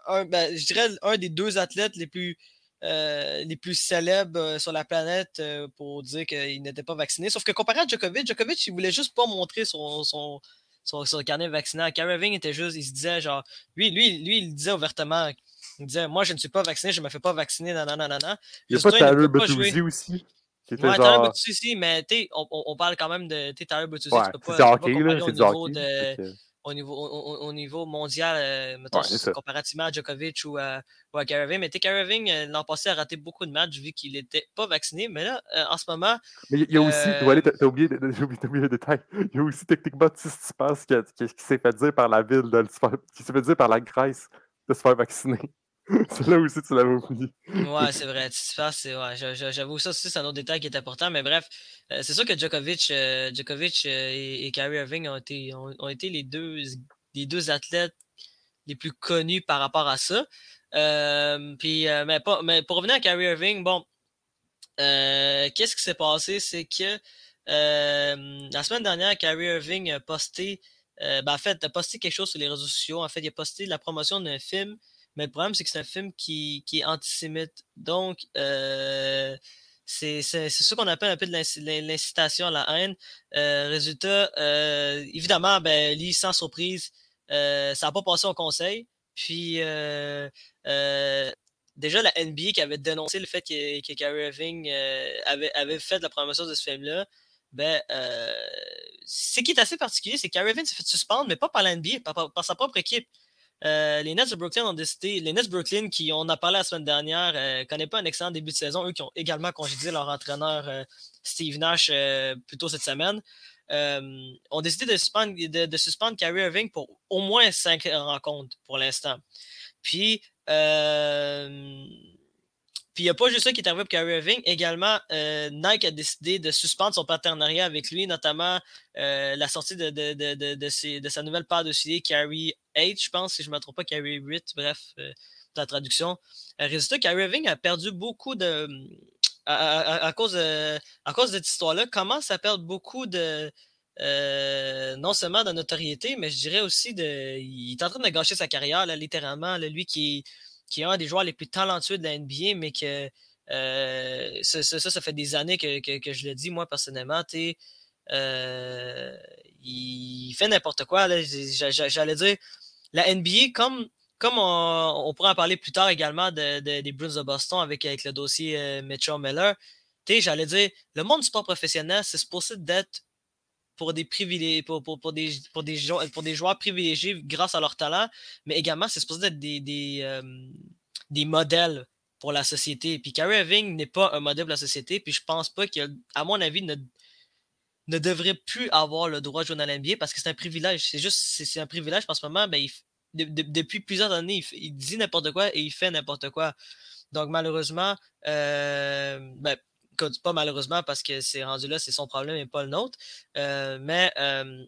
un, ben, je dirais un des deux athlètes les plus, les plus célèbres sur la planète pour dire qu'il n'était pas vacciné. Sauf que comparé à Djokovic, Djokovic, il voulait juste pas montrer son, son, son, son carnet vaccinal. Irving était juste, il se disait genre, lui, lui, lui, il disait ouvertement, il disait, moi, je ne suis pas vacciné, je ne me fais pas vacciner, nanana. Il y a pas Tyler Bertuzzi aussi? Ouais, genre... Tyler Bertuzzi, mais tu on, on, parle quand même de Tyler Bertuzzi, ouais, tu peux pas, c'est hockey, là, c'est du hockey. De, au niveau, au, au niveau mondial, euh, mettons, ouais, comparativement à Djokovic ou à, ou à. Mais Irving, euh, l'an passé, a raté beaucoup de matchs vu qu'il n'était pas vacciné. Mais là, euh, en ce moment. Mais il y a aussi, euh... t'as oublié, oublié, le détail. Il y a aussi techniquement Tsitsipas qui, qui, qui s'est fait dire par la ville, de se qui s'est fait dire par la Grèce de se faire vacciner. C'est là aussi tu l'avais oublié. ouais, c'est vrai. Ouais, J'avoue, ça c'est un autre détail qui est important. Mais bref, euh, c'est sûr que Djokovic, euh, Djokovic euh, et, Kyrie Irving ont été, ont, été les, deux, les deux athlètes les plus connus par rapport à ça. puis, mais, pas, mais pour revenir à Kyrie Irving, bon, qu'est-ce qui s'est passé? C'est que la semaine dernière, Kyrie Irving a posté, ben, en fait, a posté quelque chose sur les réseaux sociaux. En fait, il a posté la promotion d'un film mais le problème, c'est que c'est un film qui, est antisémite. Donc, euh, c'est ce qu'on appelle un peu de l'incitation à la haine. Euh, résultat, euh, évidemment, ben, Lee, sans surprise, ça n'a pas passé au conseil. Puis, déjà, la NBA qui avait dénoncé le fait que, que Irving avait, fait la promotion de ce film-là, ben, ce qui est assez particulier, c'est que Irving s'est fait suspendre, mais pas par la NBA, par sa propre équipe. Euh, les Nets de Brooklyn ont décidé, les Nets Brooklyn, qui on a parlé la semaine dernière, euh, connaissent pas un excellent début de saison, eux qui ont également congédié leur entraîneur euh, Steve Nash plus tôt cette semaine, ont décidé de suspendre, de, de suspendre Kyrie Irving pour au moins cinq rencontres pour l'instant. Puis, puis il n'y a pas juste ça qui est arrivé pour Kyrie Irving. Également, euh, Nike a décidé de suspendre son partenariat avec lui, notamment euh, la sortie de, de, de, de, sa nouvelle paire de souliers, Kyrie 8, je pense, si je ne me trompe pas, Kyrie 8, bref, euh, la traduction. résultat, Kyrie Irving a perdu beaucoup de. À, cause, de, à cause de cette histoire-là, commence à perdre beaucoup de. non seulement de notoriété, mais je dirais aussi de. Il est en train de gâcher sa carrière, là, littéralement. lui qui qui est un des joueurs les plus talentueux de la NBA, mais que euh, ça, ça, fait des années que, je le dis, moi, personnellement. Euh, il fait n'importe quoi. J'allais dire, la NBA, comme, comme on, pourrait en parler plus tard également des Bruins de Boston avec, avec le dossier euh, Mitchell Miller, j'allais dire, le monde du sport professionnel, c'est supposé d'être pour des privilégiés, pour, pour, des, pour, des, pour des joueurs privilégiés grâce à leur talent, mais également, c'est supposé être des, des, euh, des modèles pour la société. Puis Kyrie Irving n'est pas un modèle pour la société, puis je pense pas qu'à mon avis, ne, ne devrait plus avoir le droit de jouer dans l'NBA parce que c'est un privilège. C'est juste, c'est un privilège en ce moment, ben, depuis plusieurs années, il, dit n'importe quoi et il fait n'importe quoi. Donc malheureusement, euh, ben, pas malheureusement parce que c'est rendu là, c'est son problème et pas le nôtre. Euh, mais euh,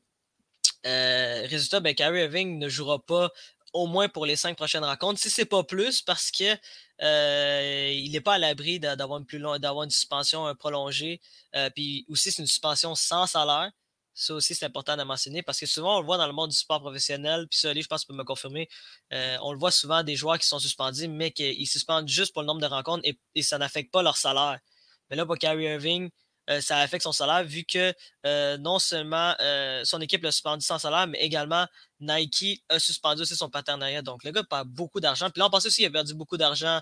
euh, résultat, ben, Kyrie Irving ne jouera pas au moins pour les cinq prochaines rencontres, si c'est pas plus, parce que il n'est pas à l'abri d'avoir une une suspension prolongée. puis aussi, c'est une suspension sans salaire. Ça aussi, c'est important de mentionner parce que souvent, on le voit dans le monde du sport professionnel. Puis ça, je pense peux me confirmer. on le voit souvent des joueurs qui sont suspendus, mais qu'ils suspendent juste pour le nombre de rencontres et ça n'affecte pas leur salaire. Mais là, pour Kyrie Irving, euh, ça affecte son salaire vu que euh, non seulement euh, son équipe l'a suspendu sans salaire, mais également Nike a suspendu aussi son partenariat. Donc le gars perd beaucoup d'argent. Puis là, on pensait aussi qu'il a perdu beaucoup d'argent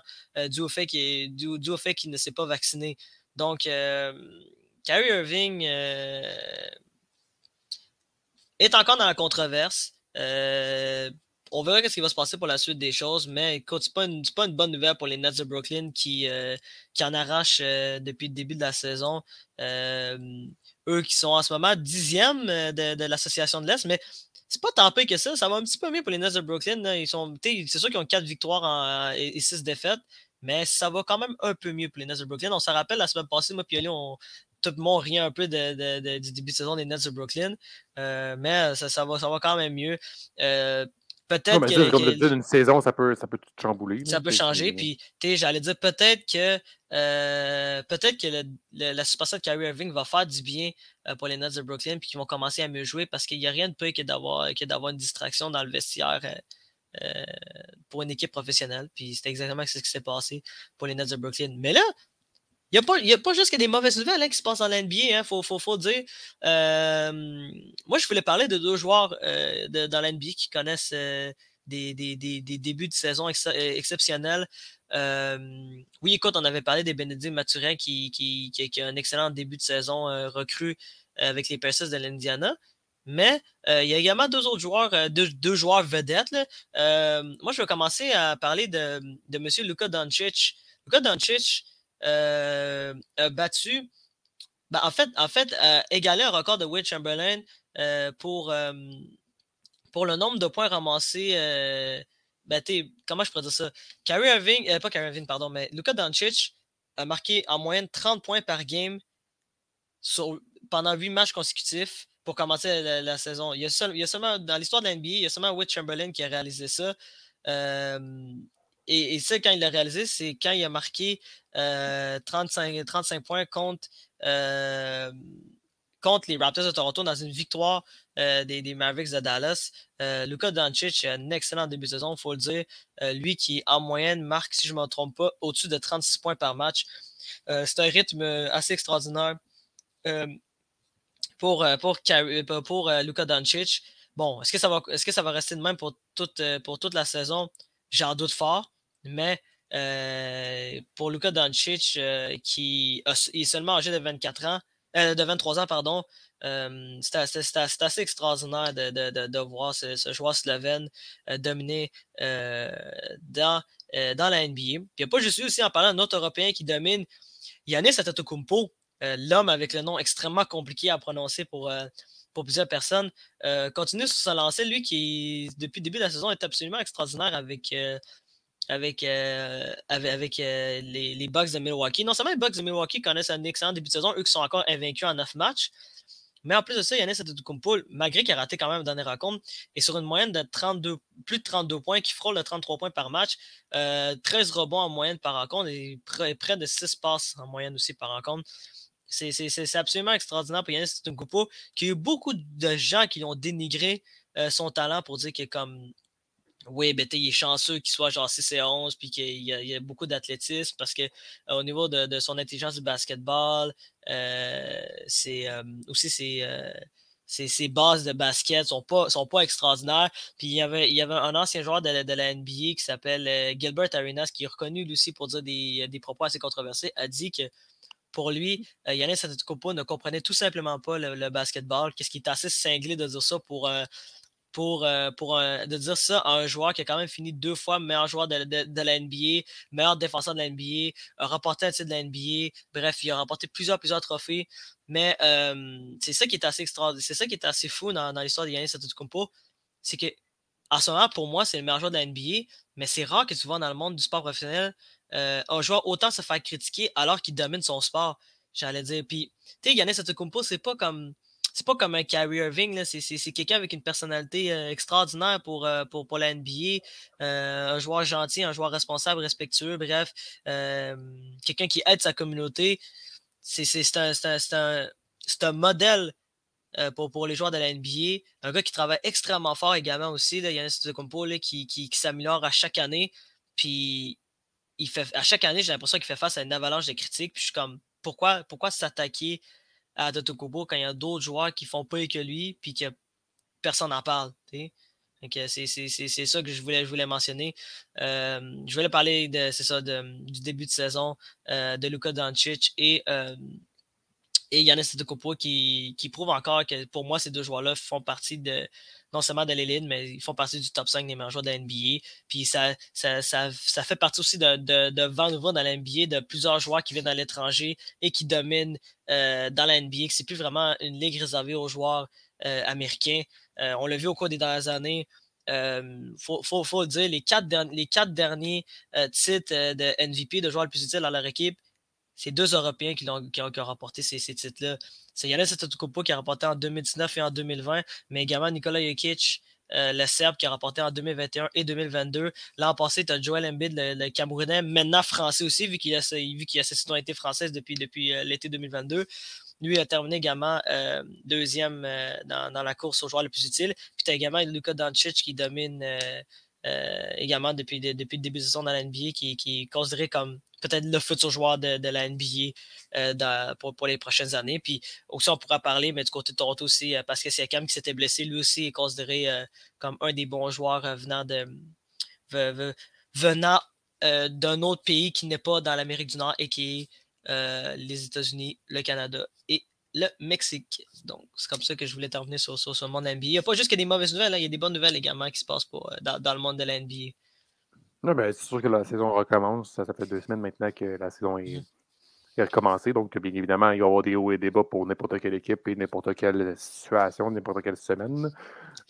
dû au fait qu'il ne s'est pas vacciné. Donc Kyrie Irving est encore dans la controverse on verra ce qui va se passer pour la suite des choses, mais écoute, c'est pas, pas une bonne nouvelle pour les Nets de Brooklyn qui, euh, qui en arrachent euh, depuis le début de la saison. Euh, eux qui sont en ce moment dixième de, de l'association de l'Est, mais c'est pas tant pire que ça. Ça va un petit peu mieux pour les Nets de Brooklyn. Sont, c'est sûr qu'ils ont quatre victoires et, six défaites, mais ça va quand même un peu mieux pour les Nets de Brooklyn. On se rappelle la semaine passée, moi et on, tout le monde rien un peu de, du début de saison des Nets de Brooklyn. mais ça, va, ça va quand même mieux. Peut-être que. Comme dire, une saison, ça peut, ça peut tout chambouler. Ça peut changer. Puis, j'allais dire peut-être que euh, peut-être que la suspension de Kyrie Irving va faire du bien euh, pour les Nets de Brooklyn, puis qu'ils vont commencer à mieux jouer parce qu'il n'y a rien de pire que d'avoir, que d'avoir une distraction dans le vestiaire. Euh, pour une équipe professionnelle. Puis c'est exactement ce qui s'est passé pour les Nets de Brooklyn. Mais là, il n'y a, pas juste que des mauvaises nouvelles hein, qui se passent dans l'NBA, il hein, faut, faut, faut, dire. moi, je voulais parler de deux joueurs dans l'NBA qui connaissent des, des, des, débuts de saison exceptionnels. oui, écoute, on avait parlé des Bénédicte Mathurin qui, qui, qui, a un excellent début de saison recru avec les Pacers de l'Indiana. Mais il y a également deux autres joueurs, deux, joueurs vedettes. moi, je vais commencer à parler de, de M. Luka Doncic. Luka Doncic a battu, ben, en fait, en fait égalé un record de Will Chamberlain pour, pour le nombre de points ramassés. Ben, comment je pourrais dire ça? Kyrie Irving, pas Kyrie Irving, pardon, mais Luka Doncic a marqué en moyenne 30 points par game pendant 8 matchs consécutifs pour commencer la, saison. Il y, dans l'histoire de l'NBA, il y a seulement Witt Chamberlain qui a réalisé ça. Euh, et, ça, quand il l'a réalisé, c'est quand il a marqué 35, euh, 35 points contre, euh, contre les Raptors de Toronto dans une victoire des, Mavericks de Dallas. Luka Doncic a un excellent début de saison, il faut le dire. lui qui, en moyenne, marque, si je ne me trompe pas, au-dessus de 36 points par match. c'est un rythme assez extraordinaire pour, euh, pour, euh, pour, euh, Luka Doncic. Bon, est-ce que, ça va, est-ce que ça va rester de même pour toute, pour toute la saison? J'en doute fort, mais pour Luka Doncic, qui est seulement âgé de 24 ans, de 23 ans, pardon, c'est, assez, extraordinaire de, voir ce, joueur slovène dominer dans, dans la NBA. Puis il n'y a pas juste aussi en parlant d'un autre Européen qui domine, Yannis Antetokounmpo, euh, l'homme avec le nom extrêmement compliqué à prononcer pour, euh, pour plusieurs personnes, euh, continue sur sa lancée. Lui qui, depuis le début de la saison, est absolument extraordinaire avec, avec, avec, les, les, Bucks de Milwaukee. Non seulement les Bucks de Milwaukee connaissent un excellent début de saison, eux qui sont encore invaincus en 9 matchs, mais en plus de ça, Yannis Antetokounmpo, malgré qu'il a raté quand même dans les rencontres, est sur une moyenne de 32, plus de 32 points, qui frôle le 33 points par match, 13 rebonds en moyenne par rencontre et près de 6 passes en moyenne aussi par rencontre. C'est absolument extraordinaire pour Yannis Antetokounmpo, qu'il y a eu beaucoup de gens qui ont dénigré euh, son talent pour dire que comme oui, ben, il est chanceux qu'il soit genre 6 et 11, puis qu'il y, a beaucoup d'athlétisme, parce que euh, au niveau de, son intelligence du basketball, euh, c'est aussi ses, bases de basket sont pas, sont pas extraordinaires. Puis il y avait, il y avait un ancien joueur de, la NBA qui s'appelle Gilbert Arenas, qui est reconnu lui aussi pour dire des, propos assez controversés, a dit que pour lui, euh, Yannis Antetokounmpo ne comprenait tout simplement pas le, basketball. Qu'est-ce qui est assez cinglé de dire ça pour, euh, pour, euh, pour de dire ça à un joueur qui a quand même fini deux fois meilleur joueur de, la NBA, meilleur défenseur de la NBA, a remporté un titre de la NBA. Bref, il a remporté plusieurs, plusieurs trophées. Mais c'est ça qui est assez extraordinaire. C'est ça qui est assez fou dans, l'histoire de Yannis Antetokounmpo. C'est que, à ce moment, pour moi, c'est le meilleur joueur de la NBA, mais c'est rare que tu vois dans le monde du sport professionnel euh, un joueur autant se faire critiquer alors qu'il domine son sport. J'allais dire. Puis, tu sais, Yannis Antetokounmpo, c'est pas comme. C'est pas comme un Kyrie Irving, c'est quelqu'un avec une personnalité euh, extraordinaire pour, euh, pour, pour, la NBA. un joueur gentil, un joueur responsable, respectueux, bref. quelqu'un qui aide sa communauté. C'est un, un, un, modèle pour, pour, les joueurs de la NBA. Un gars qui travaille extrêmement fort également aussi, là, Yannis Antetokounmpo, qui, qui, qui s'améliore à chaque année. Puis il fait, à chaque année, j'ai l'impression qu'il fait face à une avalanche de critiques. Puis je suis comme, pourquoi, pourquoi s'attaquer à Totokubo quand il y a d'autres joueurs qui font pas que lui, puis que personne n'en parle. C'est ça que je voulais, je voulais mentionner. Euh, je voulais parler de, ça, du début de saison euh, de Luka Doncic et, euh, et Yannis Antetokounmpo qui, qui prouve encore que pour moi, ces deux joueurs-là font partie de, non seulement de l'élite, mais ils font partie du top 5 des meilleurs joueurs de la NBA. Puis ça, ça, fait partie aussi de, de, de dans la NBA, de plusieurs joueurs qui viennent à l'étranger et qui dominent euh, dans la NBA, que c'est plus vraiment une ligue réservée aux joueurs euh, américains. Euh, on l'a vu au cours des dernières années. Il faut, faut, le dire, les quatre, les quatre derniers titres de MVP, de joueurs les plus utiles dans leur équipe, c'est deux Européens qui, ont, qui, ont, remporté ces, ces titres-là. C'est Yannis Antetokounmpo qui a remporté en 2019 et en 2020, mais également Nikola Jokic, euh, le Serbe qui a remporté en 2021 et 2022. L'an passé, tu as Joel Embiid, le, Camerounais, maintenant français aussi, vu qu'il a, vu qu'il a sa citoyenneté française depuis, depuis euh, l'été 2022. Lui a terminé également euh, deuxième dans, dans, la course aux joueurs les plus utiles. Puis tu as également Luka Doncic qui domine également depuis, depuis le début de saison dans la NBA, qui, qui est considéré comme peut-être le futur joueur de, la NBA pour, les prochaines années. Puis aussi, on pourra parler, mais du côté de Toronto aussi, Pascal Siakam qui s'était blessé, lui aussi est considéré comme un des bons joueurs venant de venant d'un autre pays qui n'est pas dans l'Amérique du Nord et qui est euh, les États-Unis, le Canada et le Mexique. Donc, c'est comme ça que je voulais terminer sur, sur, sur, le monde NBA. Il n'y a pas juste que des mauvaises nouvelles, hein. il y a des bonnes nouvelles également qui se passent pour, euh, dans, le monde de la NBA. ben, c'est sûr que la saison recommence. Ça, fait deux semaines maintenant que la saison est, mm-hmm. recommencée. Donc, bien évidemment, il va y avoir des hauts et des bas pour n'importe quelle équipe et n'importe quelle situation, n'importe quelle semaine.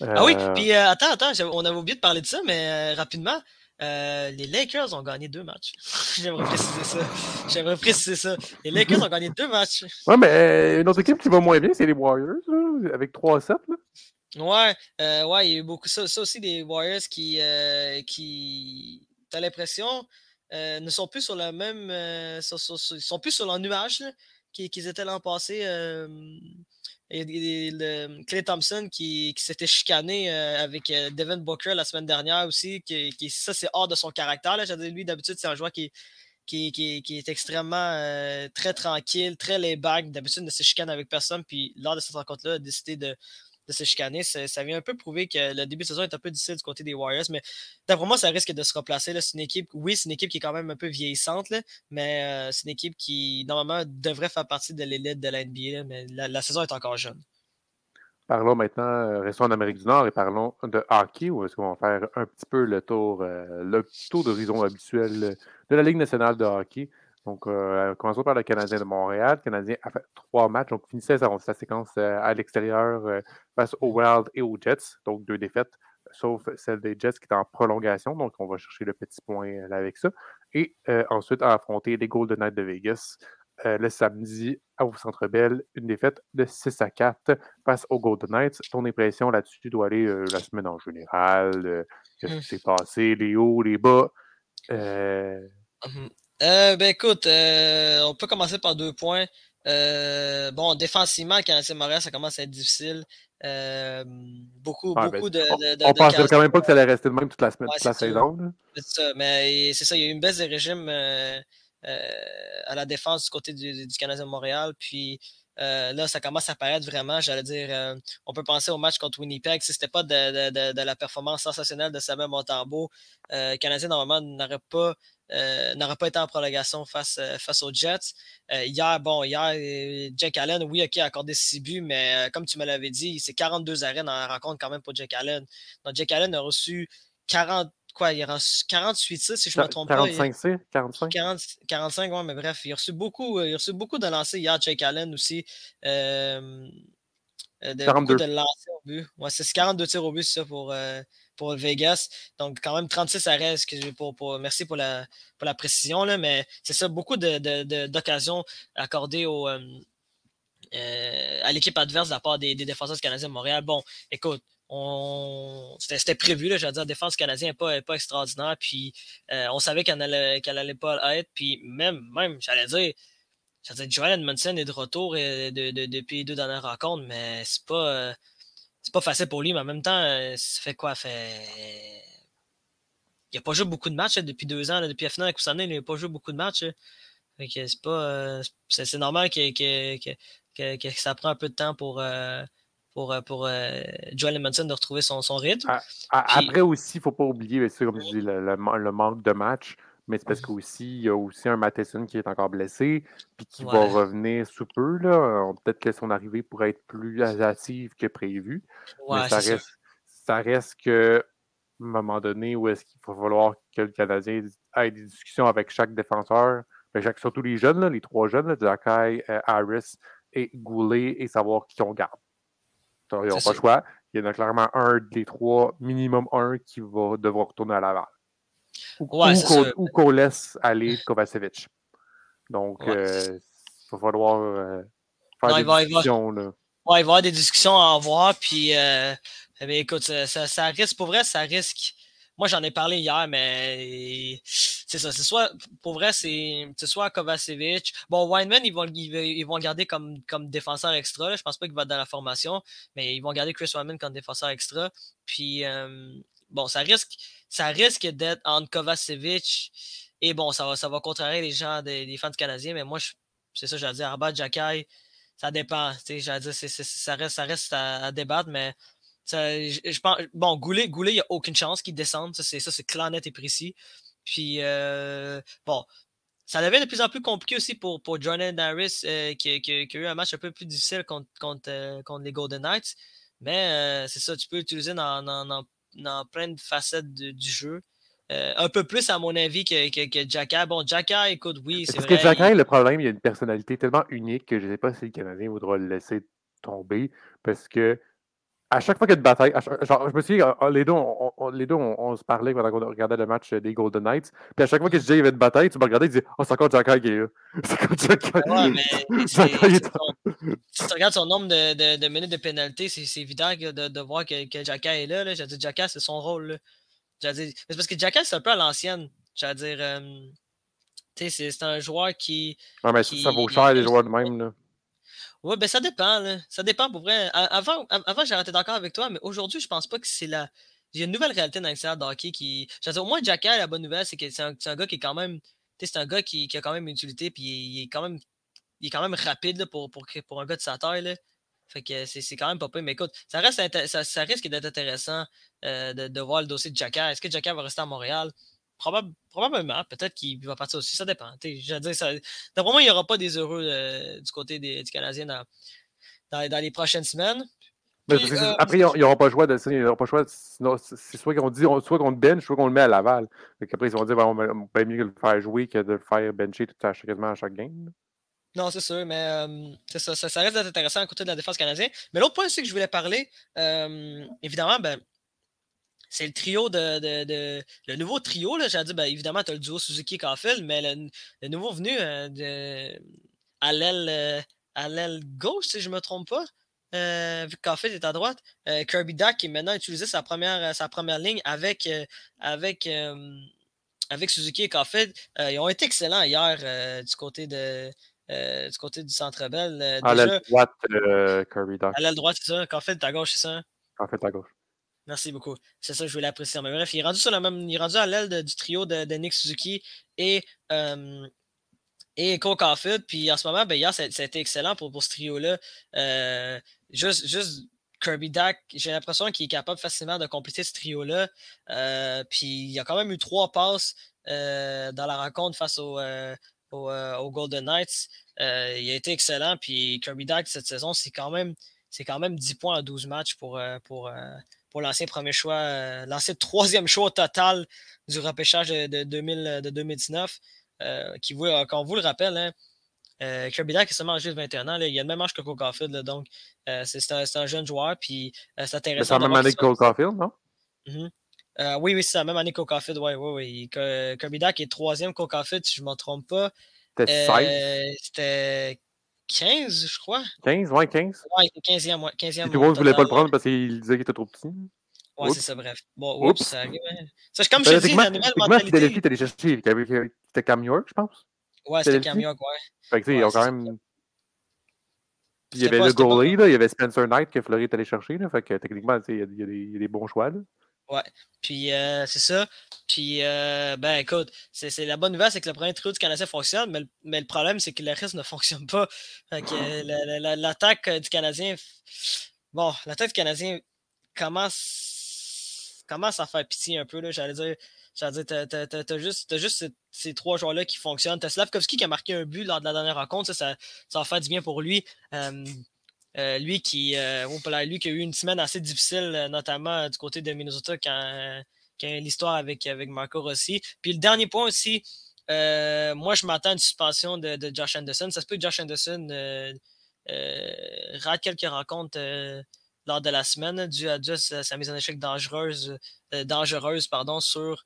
Ah oui, euh, puis attends, attends, on avait oublié de parler de ça, mais rapidement. Euh, les Lakers ont gagné deux matchs. J'aimerais préciser ça. J'aimerais préciser ça. Les Lakers ont gagné deux matchs. Ouais, mais euh, une autre équipe qui va moins bien, c'est les Warriors, avec 3-7. Ouais, euh, ouais, il y a eu beaucoup ça. Ça aussi, les Warriors qui, qui t'as l'impression, ne sont plus sur la même. Sont, sont, plus sur leur nuage qu'ils étaient l'an passé. Clay Thompson qui, s'était chicané euh, avec euh, Devin Booker la semaine dernière aussi, qui, ça c'est hors de son caractère. Là. Lui, d'habitude, c'est un joueur qui, qui, est extrêmement euh, très tranquille, très laid-back. D'habitude, ne se chicane avec personne. Puis lors de cette rencontre-là, a décidé de, de se chicaner. Ça, vient un peu prouver que le début de saison est un peu difficile du côté des Warriors, mais d'après moi, ça risque de se replacer. C'est une équipe, oui, c'est une équipe qui est quand même un peu vieillissante, mais euh, c'est une équipe qui, normalement, devrait faire partie de l'élite de la NBA, mais la, saison est encore jeune. Parlons maintenant, euh, restons en Amérique du Nord et parlons de hockey, où est-ce qu'on va faire un petit peu le tour, euh, le tour d'horizon habituel de la Ligue nationale de hockey. Donc, euh, commençons par le Canadien de Montréal. Le Canadien a fait trois matchs, donc finissait sa, séquence euh, à l'extérieur euh, face aux Wild et aux Jets. Donc, deux défaites, sauf celle des Jets qui est en prolongation. Donc, on va chercher le petit point là, avec ça. Et ensuite, à affronter les Golden Knights de Vegas le samedi au Centre Bell. Une défaite de 6 à 4 face aux Golden Knights. Ton impression là-dessus doit aller la semaine en général. Qu'est-ce qui mmh. s'est passé, les hauts, les bas? Euh, ben écoute, euh, on peut commencer par deux points. Euh, bon, défensivement, le Canadien Montréal, ça commence à être difficile. Euh, beaucoup, ben, beaucoup de, de, On, pensait quand même pas que ça allait rester de même toute la semaine, toute la saison. C'est ça, mais c'est ça, il y a eu une baisse de régime à la défense du côté du, du Canadien Montréal. Puis là, ça commence à paraître vraiment, j'allais dire, on peut penser au match contre Winnipeg. Si ce n'était pas de, de, la performance sensationnelle de Samuel Montambeau, le Canadien, normalement, n'aurait pas euh, n'aurait pas été en prolongation face, euh, face aux Jets. Euh, hier, bon, hier, Jack Allen, oui, OK, a accordé 6 buts, mais comme tu me l'avais dit, c'est 42 arrêts dans la rencontre quand même pour Jack Allen. Donc, Jack Allen a reçu 40, quoi, il a reçu 48 si je ne me trompe 45 pas. 45 45 45, ouais, mais bref, il a reçu beaucoup, il a reçu beaucoup de lancers hier, Jack Allen aussi. de, 42. de lancers au but. Ouais, c'est 42 tirs au but, c'est ça, pour, pour Vegas. Donc, quand même 36 arrêts. Pour, pour, merci pour la, pour la précision, là, mais c'est ça, beaucoup d'occasions accordées au, euh, euh, à l'équipe adverse de la part des, défenseurs canadiens de Montréal. Bon, écoute, c'était prévu, là, je veux dire, la défense canadienne n'est pas, pas extraordinaire, puis euh, on savait qu'elle n'allait allait pas être, puis même, même j'allais dire, j'allais dire, Joel Edmondson est de retour depuis les deux dernières rencontres, mais c'est pas c'est pas facile pour lui, mais en même temps, euh, ça fait quoi? Fait... Il n'a pas joué beaucoup de matchs depuis deux ans. depuis la finale avec Coussinet, il n'a pas joué beaucoup de matchs. c'est pas. Euh, c'est, normal que, que, que, ça prend un peu de temps pour, euh, pour, pour Joel Edmondson de retrouver son, son rythme. Après aussi, il ne faut pas oublier, comme je dis, le, le, manque de matchs mais c'est parce qu'aussi, il y a aussi un Matheson qui est encore blessé, puis qui va revenir sous peu. Là. Peut-être que son arrivée pourrait être plus hâtive que prévu. mais ça reste, ça. reste que, à un moment donné, où est-ce qu'il va falloir que le Canadien ait des discussions avec chaque défenseur, surtout les jeunes, les trois jeunes, Jacky, euh, Harris et Goulet, et savoir qui on garde. Ils n'ont pas le choix. Il y en a clairement un des trois, minimum un, qui va devoir retourner à Laval. Ou, qu'on laisse aller Kovacevic. Donc, il va falloir euh, faire des discussions. là. Ouais, il va y avoir des discussions à avoir. Puis, euh, eh écoute, ça, ça, risque, pour vrai, ça risque. Moi, j'en ai parlé hier, mais c'est ça. C'est soit, pour vrai, c'est soit Kovacevic. Bon, Weinman, ils vont, ils, vont le garder comme, comme défenseur extra. Là. Je pense pas qu'il va être dans la formation, mais ils vont garder Chris Weinman comme défenseur extra. Puis, euh, bon, ça risque, ça risque d'être entre et bon, ça va, ça va contrarier les gens, des, les fans Canadiens, mais moi, c'est ça, j'allais dire, Arbat, Jacky, ça dépend. J'allais dire, ça reste, ça reste à, débattre, mais je, pense, bon, Goulet, Goulet, il n'y a aucune chance qu'il descende. Ça, c'est clair, net et précis. Puis, euh, bon, ça devient de plus en plus compliqué aussi pour, pour Jordan Harris, euh, qui, a eu un match un peu plus difficile contre, contre, euh, les Golden Knights. Mais c'est ça, tu peux l'utiliser dans, plein de facettes du jeu. un peu plus, à mon avis, que, que, que Jacka. Bon, Jacka, écoute, oui, c'est vrai. Parce que Jacka, le problème, il a une personnalité tellement unique que je ne sais pas si le Canadien voudra le laisser tomber. Parce que à chaque fois qu'il y a une bataille, genre, je me souviens, les deux, on, les deux on, se parlait quand on regardait le match des Golden Knights. Puis à chaque fois que je disais qu'il y avait une bataille, tu me regardais et tu disais Oh, c'est encore Jack qui est là? C'est encore Jack Ouais, mais si tu regardes son nombre de, de, de minutes de pénalité, c'est évident de, de, voir que, que est là. là. J'ai dit Jacka, c'est son rôle. C'est parce que Jacka, c'est un peu à l'ancienne. J'allais dire, euh, c'est un joueur qui. Ouais, mais ça vaut cher, les joueurs de même. Là. Oui, ben ça dépend. Là. Ça dépend pour vrai. Avant, avant j'arrêtais d'accord avec toi, mais aujourd'hui, je pense pas que c'est la. Il y a une nouvelle réalité dans l'extérieur de hockey qui. au moins, Jacky, la bonne nouvelle, c'est que c'est un, gars qui est quand même. C'est un gars qui, qui, a quand même une utilité, puis il, est quand même. Il est quand même rapide pour, pour, pour, un gars de sa taille. Fait que c'est quand même pas peu. Mais écoute, ça, reste ça, risque d'être intéressant euh, de, de, voir le dossier de Jacky. Est-ce que Jacky va rester à Montréal? Probablement, peut-être qu'il va partir aussi, ça dépend. D'après moi, il n'y aura pas des heureux euh, du côté des, du Canadien dans, dans, les prochaines semaines. Euh, après, ils n'auront pas le choix de il aura pas choix. Sinon, c'est soit qu'on dit soit qu'on le bench, soit qu'on le met à Laval. après, ils vont dire on va mieux le faire jouer que de le faire bencher tout à, quasiment à chaque game. Non, c'est sûr, mais euh, ça, ça, reste intéressant à côté de la défense canadienne. Mais l'autre point aussi que je voulais parler, évidemment, ben, c'est le trio de, Le nouveau trio, là, j'ai dit, ben, évidemment, tu as le duo Suzuki-Caulfield, mais le, nouveau venu euh, de, à l'aile gauche, si je ne me trompe pas, euh, vu que Caulfield est à droite, euh, Kirby Duck qui maintenant utilisé sa première, sa première ligne avec, avec, avec Suzuki et Caulfield. ils ont été excellents hier du côté de. du côté du Centre Bell. à l'aile droite, Kirby Duck. À l'aile droite, c'est ça. Caulfield est à gauche, c'est ça? Caulfield est à gauche. Merci beaucoup. C'est ça que je voulais apprécier. Mais bref, il est rendu, sur la même, il est rendu à l'aile du trio de, Nick Suzuki et, euh, et. Puis en ce moment, ben, hier, ça, a été excellent pour, pour ce trio-là. Euh, juste, juste Kirby Dak, j'ai l'impression qu'il est capable facilement de compléter ce trio-là. Euh, puis il a quand même eu trois passes euh, dans la rencontre face au, au, Golden Knights. il a été excellent. Puis Kirby Dak, cette saison, c'est quand même c'est quand même 10 points à 12 matchs pour, pour, pour l'ancien premier choix, euh, l'ancien troisième choix total du repêchage de, 2000, de 2019, euh, qui, vous, quand on vous le rappelle, hein, euh, Kirby Dak est seulement de 21 ans. il a le même âge que Cole Caulfield. donc, c'est un, jeune joueur. Puis, c'est intéressant. C'est la même année que Cole Caulfield, non? Mhm. oui, oui, c'est la même année que Cole Caulfield. Oui, oui, oui. Kirby Dak est troisième Cole Caulfield, si je ne me trompe pas. C'était 16. C'était 15, je crois. 15, ouais, 15. Ouais, 15e, ouais, 15e. tout le monde ne voulait pas le prendre parce qu'il disait qu'il était trop petit. Ouais, c'est ça, bref. Bon, oups, ça arrive. Hein. Ça, comme je te dis, la nouvelle mentalité. Philadelphie, t'allais chercher. C'était Cam York, je pense. Ouais, c'était Cam York, ouais. Fait que, tu sais, ils ont quand même. il y avait le goalie, là, il y avait Spencer Knight que Fleury est allé chercher. Là, fait que techniquement, il y, a, il y, a des bons choix. Là. Ouais. Puis euh, c'est ça. Puis euh, ben écoute, c'est la bonne nouvelle, c'est que le premier trio du Canadien fonctionne, mais le, mais le problème, c'est que le reste ne fonctionne pas. Fait que l'attaque du Canadien. Bon, l'attaque du Canadien commence, commence à faire pitié un peu. J'allais dire. J'allais dire, t'as juste, juste ces, trois joueurs-là qui fonctionnent. T'as Slavkovski qui a marqué un but lors de la dernière rencontre. Ça, ça, ça du bien pour lui. Euh, euh, lui, qui, euh, lui qui a eu une semaine assez difficile, euh, notamment du côté de Minnesota, quand, quand l'histoire avec, Marco Rossi. Puis le dernier point aussi, moi, je m'attends à une suspension de, de, Josh Anderson. Ça se peut que Josh Anderson rate quelques rencontres lors de la semaine, dû à, sa, mise en échec dangereuse, dangereuse pardon, sur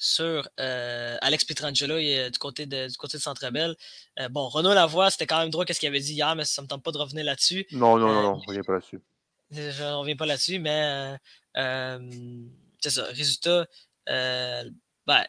sur euh, Alex Pietrangelo du côté de, du côté de Centre Bell. Euh, bon, Renaud Lavoie, c'était quand même drôle ce qu'il avait dit hier, mais ça ne me tente pas de revenir là-dessus. Non, non, non, non, euh, on ne revient pas là-dessus. Je ne reviens pas là-dessus, mais c'est ça. Résultat, ben,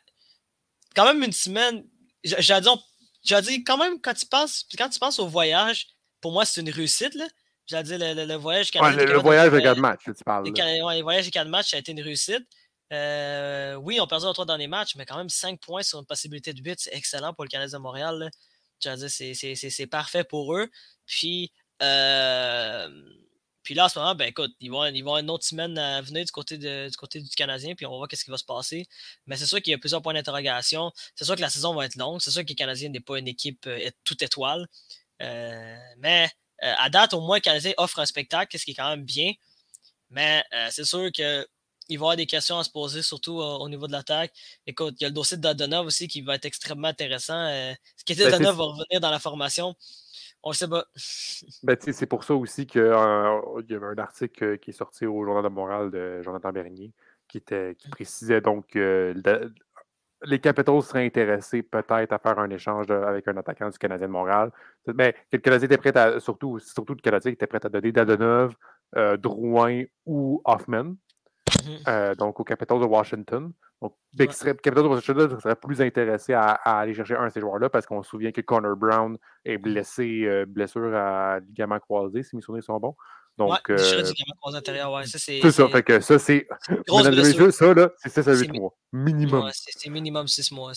quand même une semaine. J'ai dit, quand même, quand tu penses, quand tu penses au voyage, pour moi, c'est une réussite. Là. j'allais dire le, le, voyage canadien. le, voyage de quatre matchs, tu parles. Le, voyage de quatre matchs, ça a été une réussite. Euh, oui, on perdu en trois derniers matchs, mais quand même 5 points sur une possibilité de but, c'est excellent pour le Canadien de Montréal. C'est parfait pour eux. Puis, euh, puis là, en ce moment, ben écoute, ils vont, une autre semaine à venir du côté, de, du, côté du Canadien, puis on va voir ce qui va se passer. Mais c'est sûr qu'il y a plusieurs points d'interrogation. C'est sûr que la saison va être longue. C'est sûr que le Canadien n'est pas une équipe euh, toute étoile. mais à date, au moins, le Canadien offre un spectacle, ce qui est quand même bien. Mais c'est sûr que il va y avoir des questions à se poser, surtout euh, au niveau de l'attaque. Écoute, il y a le dossier de Dadonov aussi qui va être extrêmement intéressant. Euh, ce qui était ben, Dadonov va revenir dans la formation. On ne sait pas. Ben, c'est pour ça aussi qu'il euh, y avait un article qui est sorti au Journal de Montréal de Jonathan Bernier qui, était, qui précisait donc que les Capitals seraient intéressés peut-être à faire un échange avec un attaquant du Canadien de Montréal. Mais que le Canadien était prêt à, surtout, surtout le Canadien était prêt à donner Dadonov, Drouin ou Hoffman. Mhm. Euh, donc au Capitals de Washington. Donc, ouais. Capitals de Washington serait plus intéressé à, aller chercher un de ces joueurs-là parce qu'on se souvient que Connor Brown est mhm. blessé, euh, blessure à ligament croisé, si mes souvenirs sont bons. Donc, ouais, euh, ligament croisé antérieur, ouais. Ça, c'est ça. Fait que ça, c'est. ça, là, c'est 6 à 8 mois. Minimum. Ouais, c'est minimum 6 mois.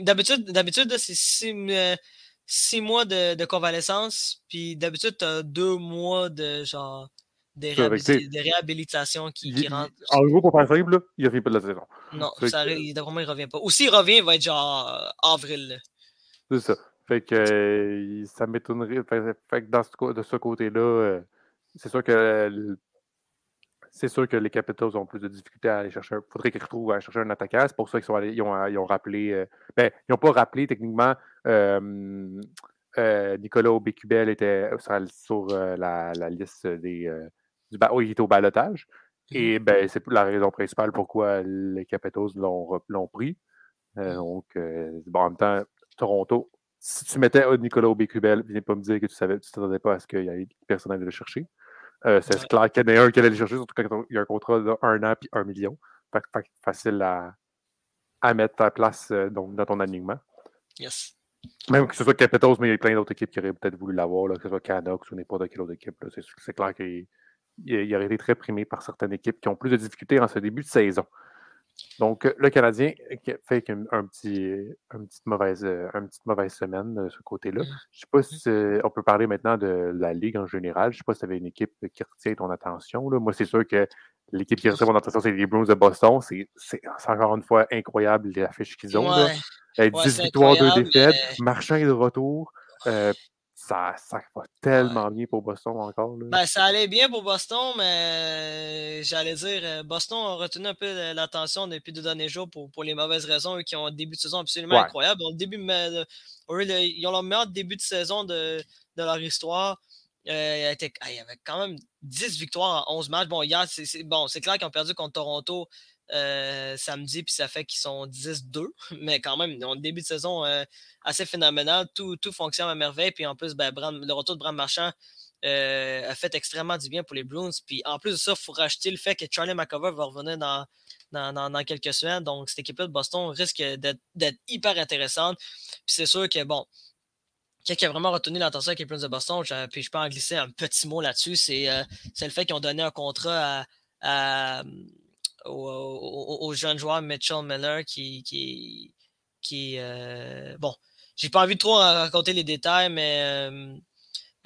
D'habitude, d'habitude c'est 6 mois de, de convalescence, puis d'habitude, tu as 2 mois de genre des, réhabilitations qui, qui rentrent. En gros, pour faire simple, il revient pas de la saison. Non, ça, il, il revient pas. Ou s'il revient, il va être genre euh, avril. C'est ça. Fait que euh, ça m'étonnerait. Fait, que dans ce, de ce côté-là, euh, c'est sûr que c'est sûr que les Capitals ont plus de difficultés à aller chercher. Il faudrait qu'ils retrouvent à chercher un attaquant. C'est pour ça qu'ils ils ont, ils ont, rappelé. ben, ils n'ont pas rappelé techniquement. Nicolas Aubécubel était sur, la, la, liste des, oui, il était au balotage. Mmh Et ben, c'est la raison principale pourquoi les Capitals l'ont pris. Euh, mmh. donc, euh, bon, en même temps, Toronto, si tu mettais Nicolas Aubécubel, viens pas me dire que tu savais, tu t'attendais pas à ce qu'il y ait personne à aller le chercher. Euh, c'est clair qu'il y en a un qui allait le chercher, surtout quand il y a un contrat d'un an et un million. Fait, facile à, à mettre à place donc, dans ton alignement. Yes. Même que ce soit Capitals, mais il y a plein d'autres équipes qui auraient peut-être voulu l'avoir, que ce soit Canucks ou n'importe quelle autre équipe. C'est clair qu'il il, aurait été très primé par certaines équipes qui ont plus de difficultés en ce début de saison. Donc, le Canadien fait un, petit, une, petite mauvaise, une petite mauvaise semaine de ce côté-là. Je ne sais pas si on peut parler maintenant de la Ligue en général. Je ne sais pas si tu avais une équipe qui retient ton attention. Là. Moi, c'est sûr que l'équipe qui retient mon attention, c'est les Bruins de Boston. C'est encore une fois incroyable l'affiche qu'ils ont. Ouais. 10 victoires, 2 défaites. Marchand est de retour. Euh, ça, ça va tellement bien pour Boston encore. Là. Ben, ça allait bien pour Boston, mais j'allais dire, euh, Boston a retenu un peu l'attention depuis deux derniers jours pour, pour les mauvaises raisons, eux qui ont un début de saison absolument incroyable. le début, ils ont le meilleur début de saison de, de leur histoire. Euh, il, y avait quand même 10 victoires en 11 matchs. Bon, hier, c'est bon, clair qu'ils ont perdu contre Toronto euh, samedi, puis ça fait qu'ils sont 10-2. Mais quand même, un début de saison euh, assez phénoménal. Tout, tout, fonctionne à merveille. Puis en plus, ben, le retour de Bram Marchand euh, a fait extrêmement du bien pour les Bruins. Puis en plus de ça, il faut racheter le fait que Charlie McCover va revenir dans, dans, quelques semaines. Donc, cette équipe-là de Boston risque d'être hyper intéressante. Puis c'est sûr que, bon, qui a vraiment retenu l'attention avec les Bruins de Boston, puis je peux en glisser un petit mot là-dessus, c'est le fait qu'ils ont donné un contrat à au, jeune joueur Mitchell Miller qui, qui, qui euh, bon, j'ai pas envie de trop raconter les détails, mais euh,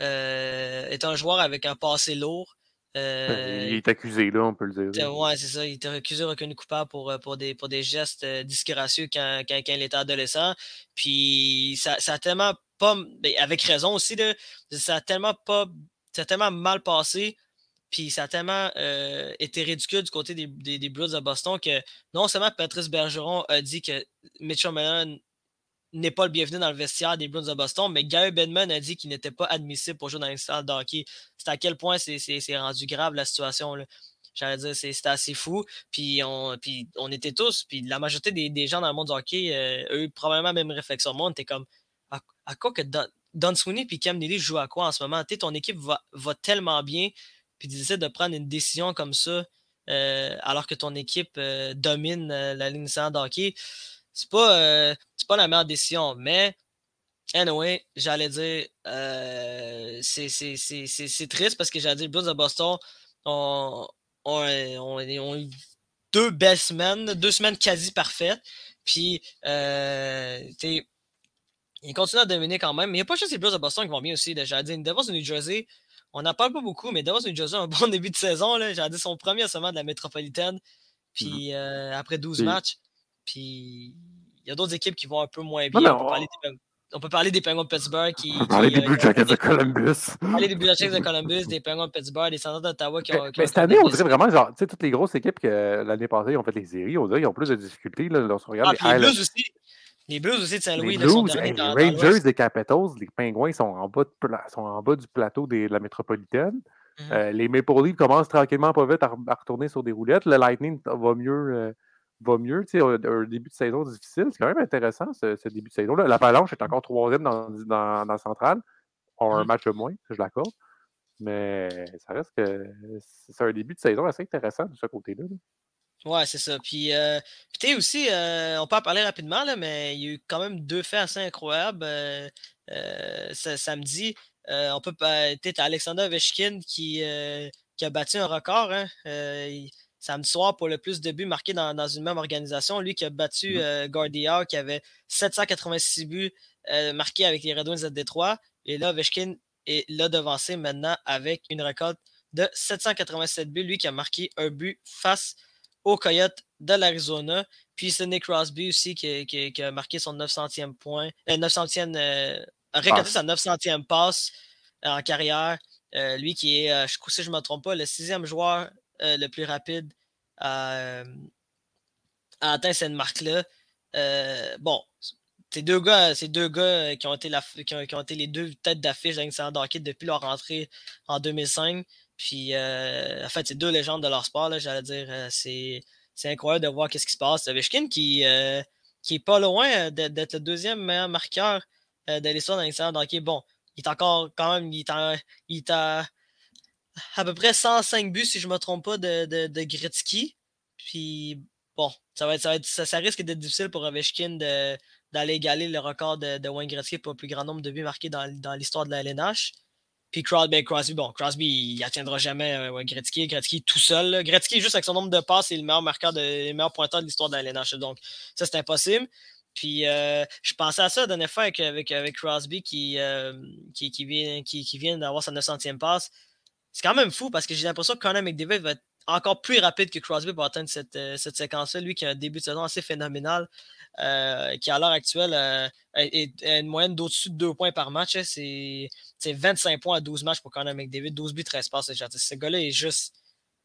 euh, est un joueur avec un passé lourd. il est accusé, là, on peut le dire. Ouais, c'est ça. Il est accusé, reconnu coupable pour, pour, des, pour des gestes disgracieux quand, quand, quand, il était adolescent. Puis ça, ça a tellement pas. Ben, avec raison aussi, là, ça a tellement pas. Ça a tellement mal passé puis ça a tellement euh, été ridicule du côté des, des, Blues de Boston que non seulement Patrice Bergeron a dit que Mitchell Mellon n'est pas le bienvenu dans le vestiaire des Blues de Boston, mais Gary Benman a dit qu'il n'était pas admissible pour jouer dans l'instant de hockey. C'est à quel point c'est rendu grave la situation. J'allais dire, c'était assez fou. Puis on, puis on était tous, puis la majorité des, gens dans le monde du hockey, euh, eux, probablement même réflexion. Moi, on était comme, à, quoi que Don, Sweeney et Cam Neely jouent à quoi en ce moment? ton équipe va, va tellement bien, puis décides de prendre une décision comme ça euh, alors que ton équipe euh, domine euh, la ligne de hockey, c'est pas, pas la meilleure décision. Mais Anyway, j'allais dire, c'est triste parce que j'allais dire, les Blues de Boston ont, eu deux belles semaines, deux semaines quasi parfaites. Puis, euh, ils continuent à dominer quand même. Mais il n'y a pas juste les Blues de Boston qui vont bien aussi. J'allais dire, Devils de New Jersey, on n'en parle pas beaucoup, mais New Jersey a un bon début de saison. J'allais dire, son premier seulement de la métropolitaine. Puis, mm-hmm. euh, après 12 matchs. Puis, il y a d'autres équipes qui vont un peu moins bien. on, peut parler des, on, peut parler des, Penguins de Pittsburgh qui. On peut parler des Blue Jackets de Columbus. On peut parler des Blue Jackets de Columbus, des Penguins de Pittsburgh, des Senators d'Ottawa qui ont. Mais, cette année, on dirait vraiment, genre, tu sais, toutes les grosses équipes que l'année passée ont fait les séries, on dirait qu'ils ont plus de difficultés. Là, lorsqu'on regarde ah, les, Blues aussi. Les Blues aussi de Saint-Louis. Les, Blues, les Rangers, les Capitals, les Penguins sont en bas, sont en bas du plateau de la métropolitaine. Mm-hmm. Euh, les Maple Leafs commencent tranquillement pas vite à, retourner sur des roulettes. Le Lightning va mieux. Euh, va mieux. Tu sais, un, début de saison difficile. C'est quand même intéressant, ce, début de saison-là. L'Avalanche est encore troisième dans, dans, dans le central. On a un mmh. match de moins, je l'accorde. Mais ça reste que c'est un début de saison assez intéressant de ce côté-là. Ouais, c'est ça. Puis, euh, aussi, euh, on peut en parler rapidement, là, mais il y a eu quand même deux faits assez incroyables. Euh, samedi, on peut peut-être Alexander Ovechkin qui, qui a battu un record. Hein, samedi soir pour le plus de buts marqués dans, une même organisation. Lui qui a battu mmh. euh, qui avait 786 buts euh, marqués avec les Red Wings de Détroit. Et là, Ovechkin est là devancé maintenant avec une récolte de 787 buts. Lui qui a marqué un but face aux Coyotes de l'Arizona. Puis c'est Nick Crosby aussi qui, a marqué son 900e point. 900e, euh, a récolté sa 900e passe en carrière. lui qui est, je, si je ne me trompe pas, le sixième joueur euh, le plus rapide à, atteindre cette marque-là. Euh, bon, ces deux gars, ces deux gars qui ont été, la, qui, ont, été les deux têtes d'affiche dans hockey depuis leur entrée en 2005. Puis, euh, en fait, c'est deux légendes de leur sport, j'allais dire. c'est, incroyable de voir ce qui se passe. Ovechkin qui, qui est pas loin d'être le deuxième meilleur marqueur de l'histoire d'un hockey. Bon, il est encore quand même, il est, il à à peu près 105 buts, si je ne me trompe pas, de, de, de Gretzky. Puis, bon, ça, va être, ça, risque d'être difficile pour Ovechkin d'aller égaler le record de, Wayne Gretzky pour le plus grand nombre de buts marqués dans, dans l'histoire de la LNH. Puis Crosby, ben, Crosby, bon, Crosby, il n'atteindra jamais euh, Gretzky. Gretzky tout seul. Gretzky, juste avec son nombre de passes, c'est le meilleur marqueur, de, le meilleur pointeur de l'histoire de la LNH. Donc, ça, c'est impossible. Puis euh, je pensais à ça la dernière fois avec, avec, avec Crosby qui, euh, qui, qui, vient, qui, qui vient d'avoir sa 900e passe c'est quand même fou parce que j'ai l'impression que Connor McDavid va être encore plus rapide que Crosby pour atteindre cette, euh, cette séquence-là. Lui qui a un début de saison assez phénoménal, euh, qui à l'heure actuelle euh, est, une moyenne d'au-dessus de 2 points par match. Hein. C'est 25 points à 12 matchs pour Connor McDavid, 12 buts, 13 passes. Ce gars-là est juste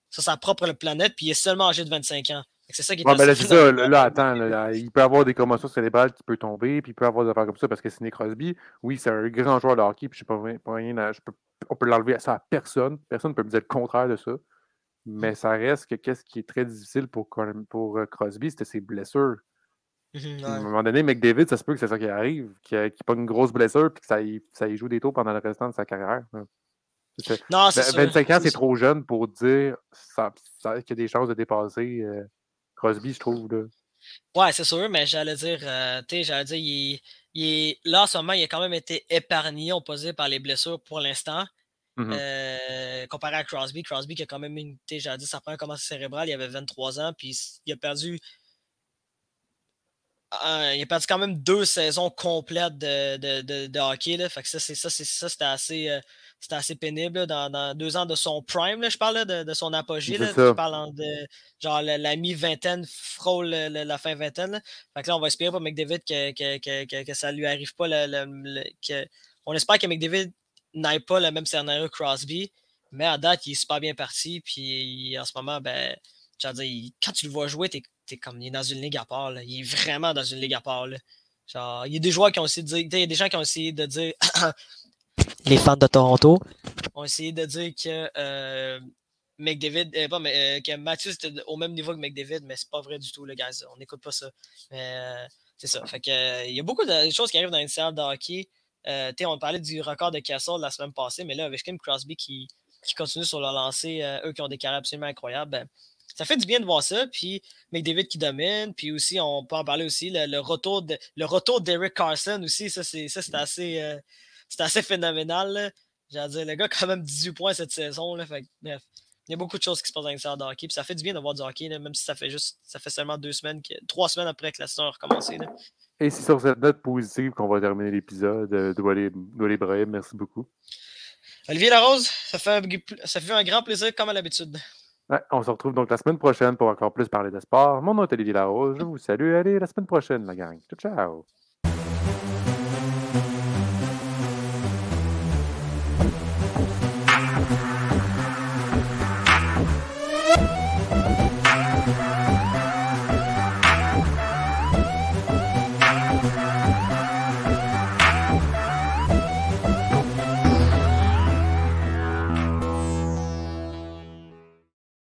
sur sa propre planète, puis il est seulement âgé de 25 ans. C'est ça qui est ouais, ben là, ça, là, attends, il peut avoir des commotions cérébrales qui peuvent tomber, puis il peut avoir des affaires comme ça parce que c'est Nick Crosby. Oui, c'est un grand joueur de hockey, puis je ne sais pas, rien, je peux on peut l'enlever à ça à personne. Personne ne peut me dire le contraire de ça. Mais ça reste que qu'est-ce qui est très difficile pour, pour euh, Crosby, c'était ses blessures. Mhm, à un moment donné, McDavid, ça se peut que c'est ça qui arrive, qu'il qu pas une grosse blessure et que ça y, ça y, joue des taux pendant le restant de sa carrière. Non, 25 ans, c'est trop jeune pour dire qu'il y a des chances de dépasser euh, Crosby, je trouve. Là. Ouais, c'est sûr, mais j'allais dire, euh, tu sais, j'allais dire, il, il là, en ce moment, il a quand même été épargné, opposé par les blessures pour l'instant. Mmh euh, comparé à Crosby. Crosby qui a quand même une, j'allais dire, sa première commencé cérébrale, il avait 23 ans, puis il a perdu. Il a perdu quand même deux saisons complètes de, de, de, hockey. Là. Fait que ça, c'est ça, c'est ça, c'était assez. Euh, c'était assez pénible dans, deux ans de son prime. Là, je parle de, son apogée. Je parle de genre la, mi-vingtaine, frôle la, fin vingtaine. Fait que là, on va espérer pour McDavid que, que, que, que ça lui arrive pas. que, on espère que McDavid n'aille pas le même scénario que Crosby. Mais à date, il est super bien parti. Puis en ce moment, ben, dire, quand tu le vois jouer, tu es, comme il est dans une ligue à part. Là. Il est vraiment dans une ligue à part. Là. Genre, il y a des joueurs qui ont essayé de dire. Il y a des gens qui ont essayé de dire les fans de Toronto ont essayé de dire que euh, McDavid, euh, mais, euh, que Matthews était au même niveau que McDavid, mais c'est pas vrai du tout, le gars. On n'écoute pas ça. Mais c'est ça. Fait que, il y a beaucoup de choses qui arrivent dans une salle de hockey. on parlait du record de Castle la semaine passée, mais là, avec Kim Crosby qui, qui continue sur leur lancée, eux qui ont des carrières absolument incroyables, ben, ça fait du bien de voir ça. Puis McDavid qui domine. Puis aussi, on peut en parler aussi, le, retour de le retour d'Eric Carson aussi. Ça, c'est assez, euh, assez phénoménal. J'ai dire, le gars quand même 18 points cette saison. Là, fait, bref, il y a beaucoup de choses qui se passent avec ça hockey. Puis ça fait du bien de voir du hockey, même si ça fait juste ça fait seulement deux semaines, trois semaines après que la saison a recommencé. Et c'est sur cette note positive qu'on va terminer l'épisode. Euh, Doualé Brahim, merci beaucoup. Olivier Larose, ça fait, ça fait un grand plaisir comme à l'habitude. On se retrouve donc la semaine prochaine pour encore plus parler de sport. Mon nom est Olivier Larose. Je vous salue. Allez, la semaine prochaine, la gang. Ciao, ciao.